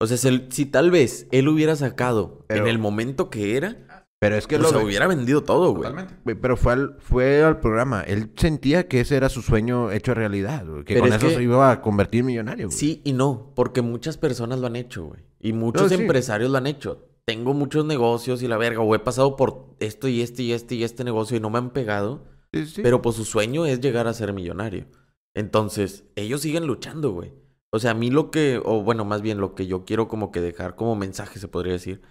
O sea, si, tal vez él hubiera sacado Pero- en el momento que era, Pero es que lo se hubiera vendido todo, güey. Pero fue al, fue al programa. Él sentía que ese era su sueño hecho realidad, güey. Que Pero con es eso que- se iba a convertir en millonario, güey. Sí y no, porque muchas personas lo han hecho, güey. Y muchos No, sí. empresarios lo han hecho. Tengo muchos negocios y la verga, o he pasado por esto y este y este y este negocio y no me han pegado. Sí, sí. Pero pues su sueño es llegar a ser millonario. Entonces, ellos siguen luchando, güey. O sea, a mí lo que, o bueno, más bien lo que yo quiero como que dejar como mensaje, se podría decir,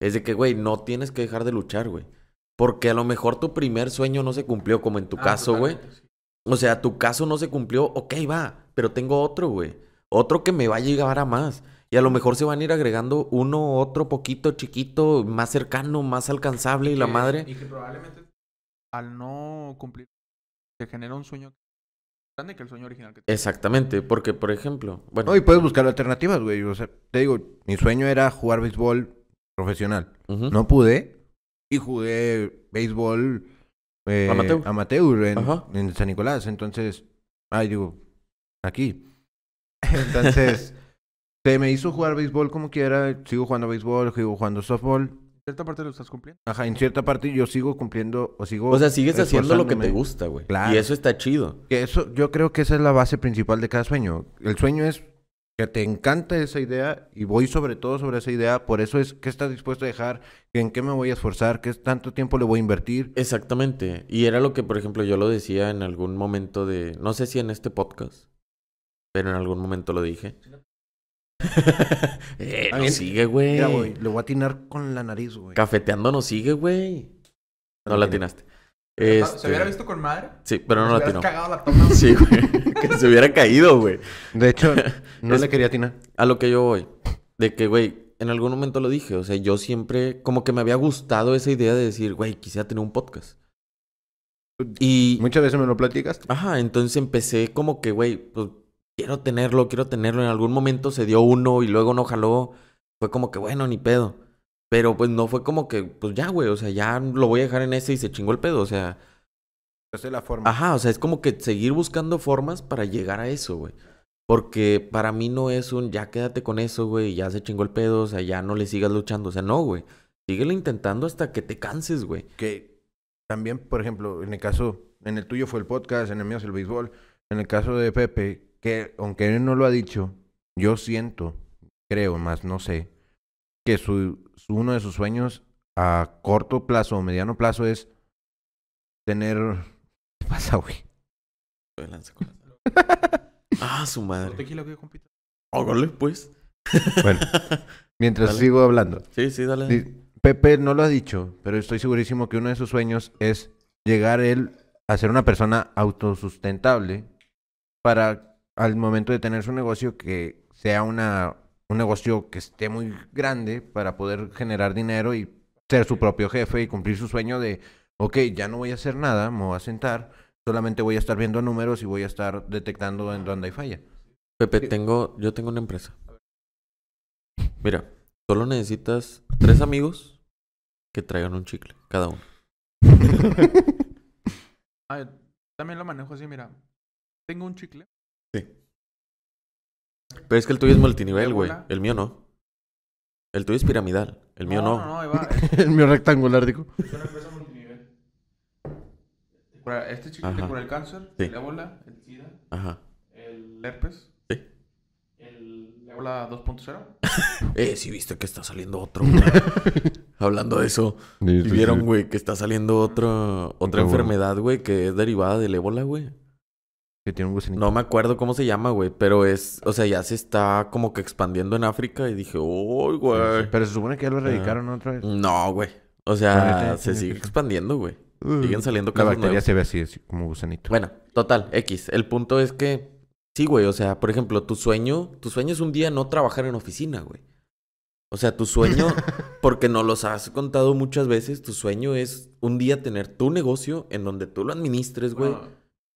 es de que, güey, no tienes que dejar de luchar, güey. Porque a lo mejor tu primer sueño no se cumplió, como en tu Ah, caso, güey. O sea, tu caso no se cumplió, ok, va, pero tengo otro, güey. Otro que me va a llegar a más. Y a lo mejor se van a ir agregando uno, otro poquito chiquito, más cercano, más alcanzable y la Que- madre. Y que probablemente al no cumplir, se genera un sueño grande que el sueño original que Exactamente, porque por ejemplo, bueno, No, y puedes buscar alternativas, güey. O sea, te digo, mi sueño era jugar béisbol profesional. No pude. Y jugué béisbol eh, Amateur. amateur en, San Nicolás. Entonces, ay, digo, aquí. Entonces, se me hizo jugar béisbol como quiera. Sigo jugando béisbol, sigo jugando softball. en cierta parte lo estás cumpliendo. Ajá, en cierta parte yo sigo cumpliendo o sigo. o sea, sigues haciendo lo que te gusta, güey. Claro. Y eso está chido. Que eso, yo creo que esa es la base principal de cada sueño. El sueño es que te encanta esa idea y voy sobre todo sobre esa idea, por eso es qué estás dispuesto a dejar, en qué me voy a esforzar, qué tanto tiempo le voy a invertir. Exactamente. Y era lo que, por ejemplo, yo lo decía en algún momento de, no sé si en este podcast, pero en algún momento lo dije. eh, nos bien. sigue, güey. Mira, güey, le voy a atinar con la nariz, güey. Cafeteando nos sigue, güey. No No la atinaste. Se Este, hubiera visto con madre. Sí, pero no la atinó. cagado la toma. Sí, güey. que se hubiera caído, güey. De hecho, no Es- le quería atinar. A lo que yo voy. De que, güey, en algún momento lo dije. O sea, yo siempre, como que me había gustado esa idea de decir, güey, quisiera tener un podcast. Y, Muchas veces me lo platicaste. ajá, entonces empecé como que, güey, pues quiero tenerlo, quiero tenerlo. En algún momento se dio uno y luego no jaló. Fue como que, bueno, ni pedo. Pero pues no fue como que, pues ya, güey, o sea, ya lo voy a dejar en ese y se chingó el pedo. O sea, Esa es la forma. Ajá, o sea, es como que seguir buscando formas para llegar a eso, güey. Porque para mí no es un ya quédate con eso, güey, ya se chingó el pedo, o sea, ya no le sigas luchando. O sea, no, güey. Síguelo intentando hasta que te canses, güey. Que también, por ejemplo, en el caso, en el tuyo fue el podcast, en el mío es el béisbol. En el caso de Pepe, que aunque él no lo ha dicho, yo siento, creo, más no sé, que su, su- uno de sus sueños a corto plazo o mediano plazo es tener... ¿Qué pasa, güey? ah, su madre. Tequila, güey, compita. Pues. Bueno, mientras Dale. sigo hablando. Sí, sí, dale. Pepe no lo ha dicho, pero estoy segurísimo que uno de sus sueños es llegar él a ser una persona autosustentable para al momento de tener su negocio que sea una, un negocio que esté muy grande para poder generar dinero y ser su propio jefe y cumplir su sueño de, ok, ya no voy a hacer nada, me voy a sentar, solamente voy a estar viendo números y voy a estar detectando en dónde hay falla. Pepe, tengo, yo tengo una empresa. Mira, solo necesitas tres amigos que traigan un chicle, cada uno. Ah, yo también lo manejo así, mira. Tengo un chicle. Pero es que el tuyo es multinivel, ¿De güey. El mío no. El tuyo es piramidal. El mío no. No, no, ahí va. Es el mío rectangular, digo. es una empresa multinivel. Este chicle te Ajá. cura el cáncer, Sí. el ébola, el sida, Ajá. el herpes, Sí. el ébola 2.0. Eh, sí viste que está saliendo otro. Hablando de eso. ¿Y vieron, güey, que está saliendo otro, otra enfermedad, güey, que es derivada del ébola, güey? Que tiene un gusanito. No me acuerdo cómo se llama, güey, pero es, o sea, ya se está como que expandiendo en África y dije, uy, güey. Pero se supone que ya lo erradicaron otra vez. No, güey. O sea, se sigue expandiendo, güey. Siguen saliendo La casos bacteria nuevos. se ve así, así como gusanito. Bueno, total, X. El punto es que, sí, güey, o sea, por ejemplo, tu sueño, tu sueño es un día no trabajar en oficina, güey. O sea, tu sueño, porque nos los has contado muchas veces, tu sueño es un día tener tu negocio en donde tú lo administres, güey. Bueno,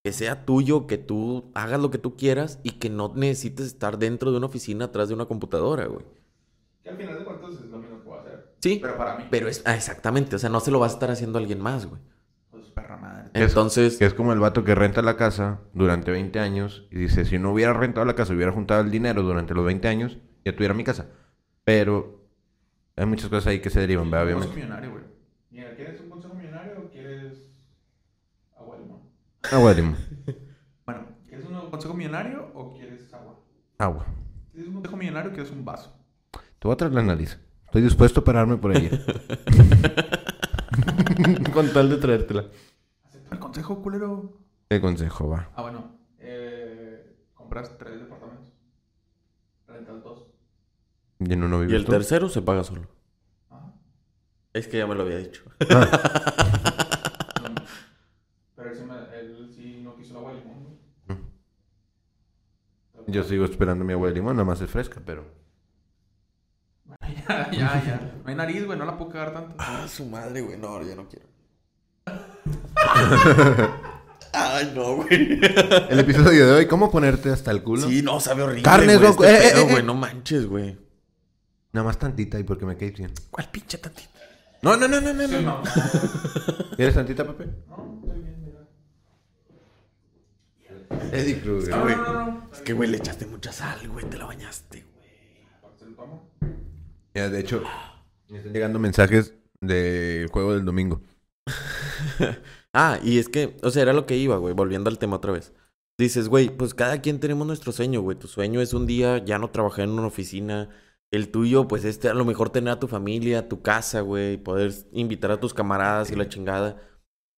Que sea tuyo, que tú hagas lo que tú quieras y que no necesites estar dentro de una oficina atrás de una computadora, güey. que al final de cuentas es lo mismo que a hacer. Sí, Pero para mí. pero es, ah, exactamente, o sea, no se lo va a estar haciendo alguien más, güey. Madre. Es- Entonces, Que es como el vato que renta la casa durante 20 años y dice, si no hubiera rentado la casa, hubiera juntado el dinero durante los 20 años, ya tuviera mi casa. Pero hay muchas cosas ahí que se derivan, ¿verdad? Un obviamente. millonario, güey. Mira, ¿quieres un consejo millonario o quieres agua de limón? Agua de limón. Bueno, ¿quieres un consejo millonario o quieres agua? Agua. ¿Quieres un consejo millonario o quieres un vaso? Te voy a traer la nariz. Estoy dispuesto a pararme por ella. Con tal de traértela. ¿Acepta el consejo, culero? El consejo, va. Ah, bueno. Eh, compras tres departamentos. Rentas dos. ¿Y en uno y vives el tú? tercero se paga solo. Ajá. Es que ya me lo había dicho. No, pero él sí, me- él sí no quiso el agua de limón, güey. Yo sigo esperando mi agua de limón, nada más es fresca, pero... ya, ya, ya. No hay nariz, güey. No la puedo cagar tanto. Ah, su madre, güey. No, ya no quiero. Ay, no, güey. El episodio de hoy, ¿cómo ponerte hasta el culo? Sí, no, sabe horrible. Carnes, güey, este Eh, eh, pedo, eh, güey. eh. No manches, güey. Nada más tantita y porque me caes bien. ¿Cuál pinche tantito? No, no, no, no, no. Sí, no. ¿Quieres tantita, Pepe? No, estoy bien, mira. Eddie. No, güey. no, no, no. Es que, güey, le echaste mucha sal, güey. Te la bañaste, güey. Que. Ya, de hecho, me están llegando mensajes del juego del domingo. Ah, y es que, o sea, era lo que iba, güey. Volviendo al tema otra vez. dices, güey, pues cada quien tenemos nuestro sueño, güey. Tu sueño es un día ya no trabajar en una oficina. El tuyo, pues este, a lo mejor tener a tu familia, tu casa, güey, poder invitar a tus camaradas y la chingada.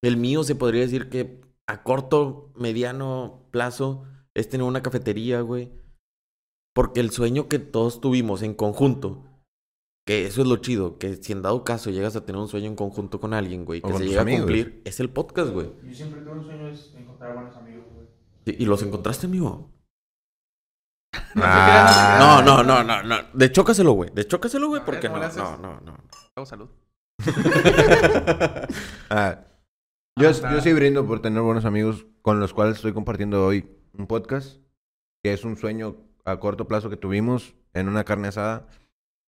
El mío se podría decir que a corto, mediano plazo es tener una cafetería, güey. Porque el sueño que todos tuvimos en conjunto, que eso es lo chido, que si en dado caso llegas a tener un sueño en conjunto con alguien, güey, que se llega amigos. a cumplir, es el podcast, güey. Yo siempre tengo un sueño es encontrar buenos amigos, güey. ¿Y y los encontraste, amigo? Ah. No, no, no, no, no. Dechócaselo, güey. Dechócaselo, güey, A ver, porque ¿cómo no, no, no, no. Hago salud. Ah, yo, yo sí brindo por tener buenos amigos con los cuales estoy compartiendo hoy un podcast, que es un sueño a corto plazo que tuvimos en una carne asada,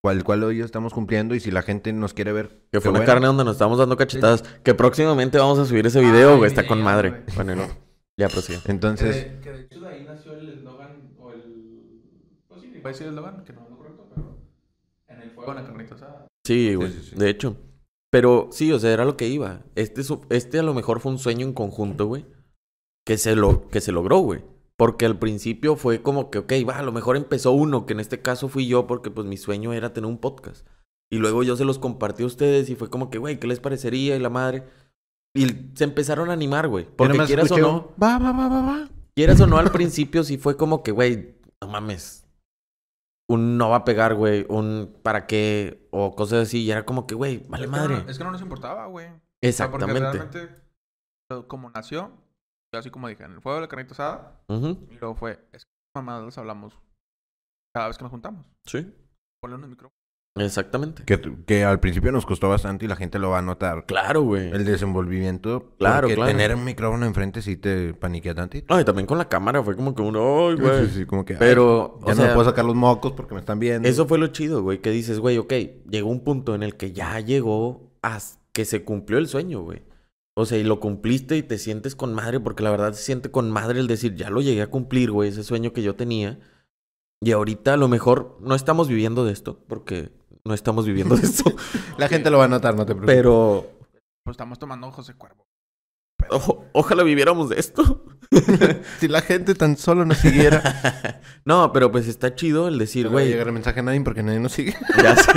cual cual hoy estamos cumpliendo y si la gente nos quiere ver, Que fue una bueno. carne donde nos estábamos dando cachetadas. Que próximamente vamos a subir ese video, Ay, güey. Está con madre. güey. Bueno, no. Ya prosigue. Entonces, que, de, que de hecho de ahí nació el eslogan o el... Pues sí, puede decir el eslogan, que no es lo correcto, pero... En el fuego, en la carnita asada. Sí, güey. sí, sí. De hecho. Pero sí, o sea, era lo que iba. Este, su- este a lo mejor fue un sueño en conjunto, güey. Que se, lo, que se logró, güey. Porque al principio fue como que, ok, va, a lo mejor empezó uno, que en este caso fui yo, porque pues mi sueño era tener un podcast. Y luego yo se los compartí a ustedes y fue como que, güey, ¿qué les parecería? Y la madre. Y se empezaron a animar, güey. Porque quieras o no, Va, va, va, va, va. quieras o no, al principio sí fue como que, güey, no mames. Un no va a pegar, güey. Un para qué. O cosas así. Y era como que, güey, vale Es que madre. no- es que no nos importaba, güey. O sea, porque Exactamente. realmente, eh, como nació, así como dije, en el fuego de la carnita asada, Ujú, y luego fue, es que mamadas las hablamos cada vez que nos juntamos. Sí. Ponle un micrófono. Exactamente. Que, que al principio nos costó bastante y la gente lo va a notar. Claro, güey. El desenvolvimiento. Claro, porque claro. tener un micrófono enfrente sí te paniquea tantito. No, y también con la cámara fue como que uno, ay, güey. Sí, sí, como que, ay, Pero, ya o no me puedo sacar los mocos porque me están viendo. eso fue lo chido, güey. Que dices, güey, ok, llegó un punto en el que ya llegó a que se cumplió el sueño, güey. O sea, y lo cumpliste y te sientes con madre, porque la verdad se siente con madre el decir, ya lo llegué a cumplir, güey, ese sueño que yo tenía. Y ahorita a lo mejor no estamos viviendo de esto, porque no estamos viviendo de esto. La gente lo va a notar, no te preocupes. pero Pues estamos tomando José Cuervo. o- ojalá viviéramos de esto. si la gente tan solo nos siguiera. no, pero pues está chido el decir, no güey, llegar el mensaje a nadie porque nadie nos sigue. Ya sé.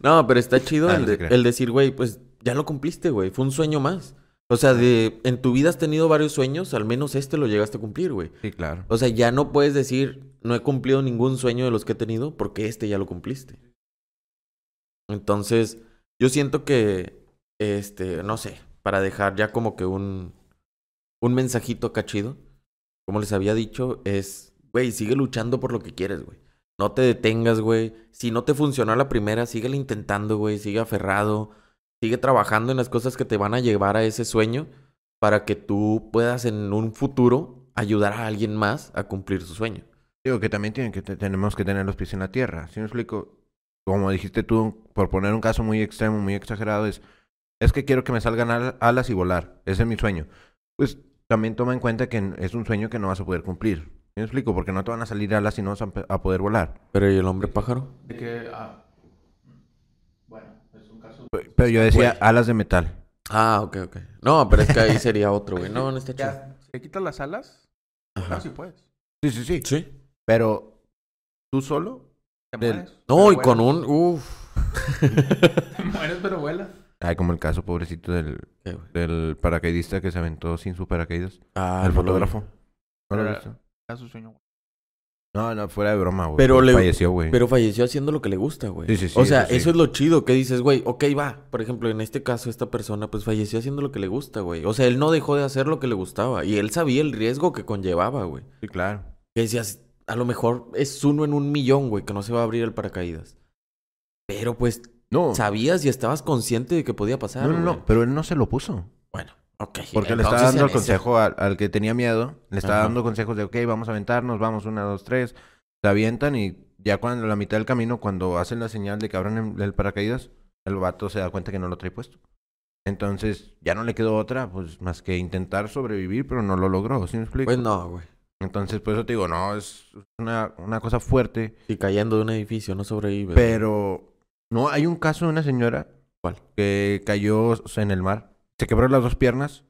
No, pero está chido Ah, el, no de- el decir, güey, pues ya lo cumpliste, güey. Fue un sueño más. O sea, de en tu vida has tenido varios sueños, al menos este lo llegaste a cumplir, güey. Sí, claro. O sea, ya no puedes decir, no he cumplido ningún sueño de los que he tenido, porque este ya lo cumpliste. Entonces, yo siento que, este, no sé, para dejar ya como que un, un mensajito acá chido, como les había dicho, es, güey, sigue luchando por lo que quieres, güey. No te detengas, güey. Si no te funcionó la primera, síguele intentando, güey. Sigue aferrado. Sigue trabajando en las cosas que te van a llevar a ese sueño para que tú puedas en un futuro ayudar a alguien más a cumplir su sueño. Digo que también tienen que te- tenemos que tener los pies en la tierra. Si me explico? Como dijiste tú, por poner un caso muy extremo, muy exagerado, es, es que quiero que me salgan al- alas y volar. Ese es mi sueño. Pues también toma en cuenta que es un sueño que no vas a poder cumplir. ¿Sí me explico? Porque no te van a salir alas y no vas a, poder volar. Pero ¿y el hombre pájaro? De que, ah, bueno, es un caso... Pero yo decía Güey. alas de metal. Ah, ok, ok. No, pero es que ahí sería otro, güey. No, no está chido. Ya, si le quitas las alas, Ajá. claro, sí puedes. Sí, sí, sí. Sí. Pero tú solo. Te Del- mueres. No, pero y con un... Uf. Te mueres, pero vuelas. Ay, como el caso pobrecito del, ¿Qué, güey? del paracaidista que se aventó sin su paracaídas. Ah, el no lo vi. fotógrafo. ¿No lo? Era su sueño. No, no, fuera de broma, güey. Pero le- Falleció, güey. Pero falleció haciendo lo que le gusta, güey. Sí, sí, sí, O sea, eso sí. eso es lo chido que dices, güey, ok, va. Por ejemplo, en este caso, esta persona, pues falleció haciendo lo que le gusta, güey. O sea, él no dejó de hacer lo que le gustaba. Y él sabía el riesgo que conllevaba, güey. Sí, claro. Que decías, a lo mejor es uno en un millón, güey, que no se va a abrir el paracaídas. Pero pues No. sabías y estabas consciente de que podía pasar. No, no, güey. no. Pero él no se lo puso. Bueno, ok. Porque le entonces estaba dando el consejo al, al que tenía miedo. Le estaba Ajá. dando consejos de, ok, vamos a aventarnos, vamos, una, dos, tres. Se avientan y ya cuando a la mitad del camino, cuando hacen la señal de que abran el, el paracaídas, el vato se da cuenta que no lo trae puesto. Entonces, ya no le quedó otra, pues, más que intentar sobrevivir, pero no lo logró, ¿sí me explico? Pues no, güey. Entonces, por eso te digo, no, es una, una cosa fuerte. Y cayendo de un edificio no sobrevive. Pero, no, hay un caso de una señora ¿Cuál? que cayó en el mar. Se quebró las dos piernas.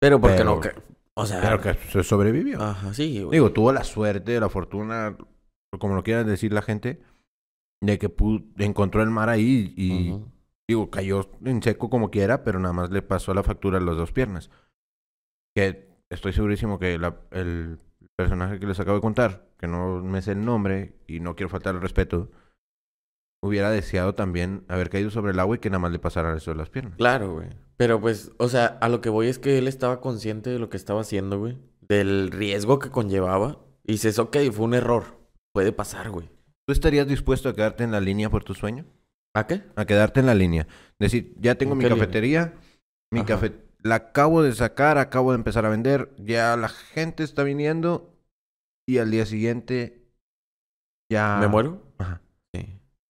Pero porque no... pero- ca- O sea, Pero que se sobrevivió. ajá, sí, güey. Digo, tuvo la suerte, la fortuna, como lo quieran decir la gente, de que pu- encontró el mar ahí y, Ujú. digo, cayó en seco como quiera, pero nada más le pasó la factura a las dos piernas. Que estoy segurísimo que la- el personaje que les acabo de contar, que no me sé el nombre y no quiero faltar el respeto, hubiera deseado también haber caído sobre el agua y que nada más le pasara eso de las piernas. Claro, güey. Pero pues, o sea, a lo que voy es que él estaba consciente de lo que estaba haciendo, güey. Del riesgo que conllevaba. Y dices, ok, fue un error. Puede pasar, güey. ¿Tú estarías dispuesto a quedarte en la línea por tu sueño? ¿A qué? A quedarte en la línea. Decir, ya tengo ¿En mi línea? cafetería, mi Ajá. café, la acabo de sacar, acabo de empezar a vender, ya la gente está viniendo y al día siguiente ya... ¿Me muero? Ajá.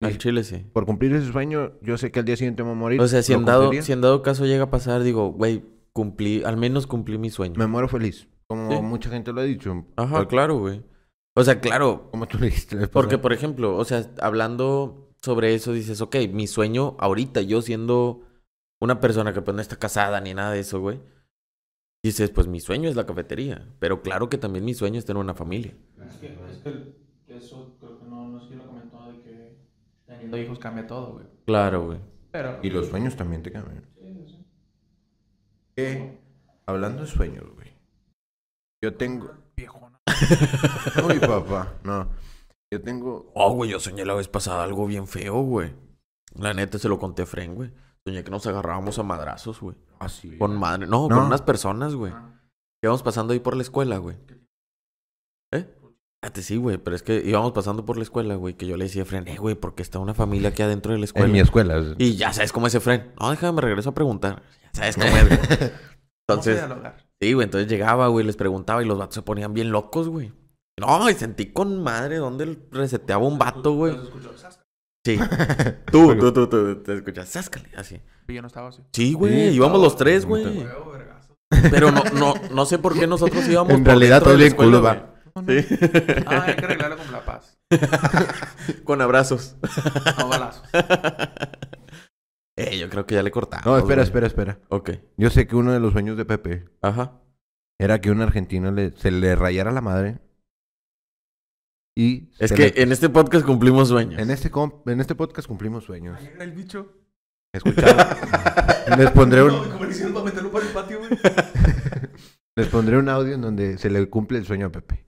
Al chile sí. Por cumplir ese sueño, yo sé que al día siguiente me voy a morir. O sea, si ¿lo en, dado, cumpliría? si en dado caso llega a pasar, digo, güey, cumplí, al menos cumplí mi sueño. Me muero feliz. Como Sí. mucha gente lo ha dicho. Ajá, claro, güey. O sea, claro. Como tú le dijiste. Porque, por ejemplo, o sea, hablando sobre eso, dices, ok, mi sueño ahorita, yo siendo una persona que pues no está casada ni nada de eso, güey. Dices, pues mi sueño es la cafetería. Pero claro que también mi sueño es tener una familia. Es que, es que eso creo que no, no sé si lo comentó de que teniendo hijos cambia todo, güey. Claro, güey. Pero. Y los sueños también te cambian. Sí, sí. ¿Qué? Hablando de sueños, güey. Yo tengo... Viejona. Uy, papá. No. Yo tengo... Oh, güey, yo soñé la vez pasada algo bien feo, güey. La neta se lo conté a Fren, güey. Soñé que nos agarrábamos a madrazos, güey. Así. Con madre. No, No. con unas personas, güey. Ah. Íbamos pasando ahí por la escuela, güey. ¿Eh? Fíjate, sí, güey. Pero es que íbamos pasando por la escuela, güey. Que yo le decía a Fren, eh, güey, porque está una familia aquí adentro de la escuela. En mi escuela. Y ya sabes cómo es ese Fren. No, déjame, me regreso a preguntar. Ya sabes cómo es, güey. Entonces, dialogar. sí, güey. Entonces llegaba, güey, les preguntaba y los vatos se ponían bien locos, güey. No, y sentí con madre donde reseteaba un vato, güey. Sí. Tú, tú, tú, tú, te escuchas. Sáscale, así. Y yo no estaba así. Sí, güey. Sí, íbamos los tres, güey. Pero no, no, no sé por qué nosotros íbamos. En por realidad todo bien escuela, culo, va. No, no. Sí. Ah, hay que arreglarlo con la paz. Con abrazos. No balazos. Eh, yo creo que ya le cortamos. No, espera, güey. espera, espera. Ok. Yo sé que uno de los sueños de Pepe Ajá. era que un argentino le, se le rayara la madre. Y Es que le- en este podcast cumplimos sueños. en, este com- en este podcast cumplimos sueños. Ahí era el bicho. Escuchar. les, pondré un, ¿Cómo le hicieron para meterlo por el patio, güey? les pondré un audio en donde se le cumple el sueño a Pepe.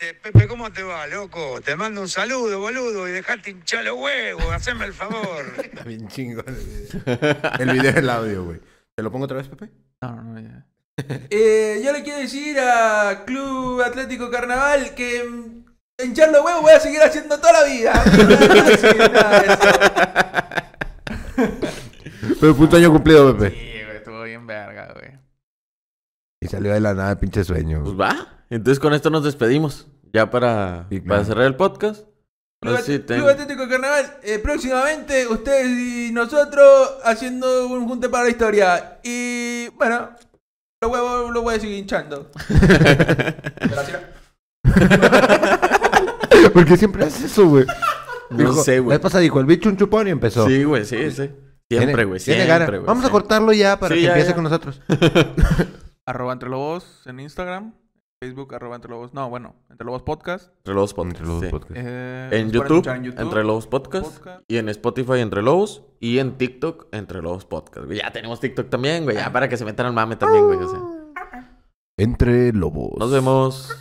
Este, Pepe, ¿cómo te va, loco? Te mando un saludo, boludo, y dejate hinchar los huevos, haceme el favor. Está bien chingón el video. El video el audio, güey. ¿Te lo pongo otra vez, Pepe? No, no, no, ya. Eh, yo le quiero decir a Club Atlético Carnaval que hinchar los huevos voy a seguir haciendo toda la vida. No. Pero un sueño cumplido, Pepe. Sí, güey, estuvo bien verga, güey. Y salió de la nada el pinche sueño. Pues va. Entonces con esto nos despedimos. Ya para, Sí, para cerrar el podcast. No Club, At- ten- Club Atlético Carnaval, eh, próximamente ustedes y nosotros haciendo un junte para la historia. Y bueno, los huevos los voy a seguir hinchando. Gracias. ¿Por qué siempre haces eso, güey? No Dijo- sé, La güey. vez pasada dijo, el bicho un chupón y empezó. Sí, güey, sí, sí. Siempre, güey. Siempre, güey. Vamos a cortarlo ya para Sí, que ya, empiece ya. con nosotros. Arroba entre lobos en Instagram. Facebook, arroba entre lobos. No, bueno, entre lobos podcast. Entre Lobos Podcast. Entre sí. Eh, En YouTube, Entre Lobos Podcast. Podcast. Y en Spotify, Entre Lobos. Y en TikTok, Entre Lobos Podcast. güey. Ya tenemos TikTok también, güey. Ya para que se metan al mame también, güey. o sea. Entre lobos. Nos vemos.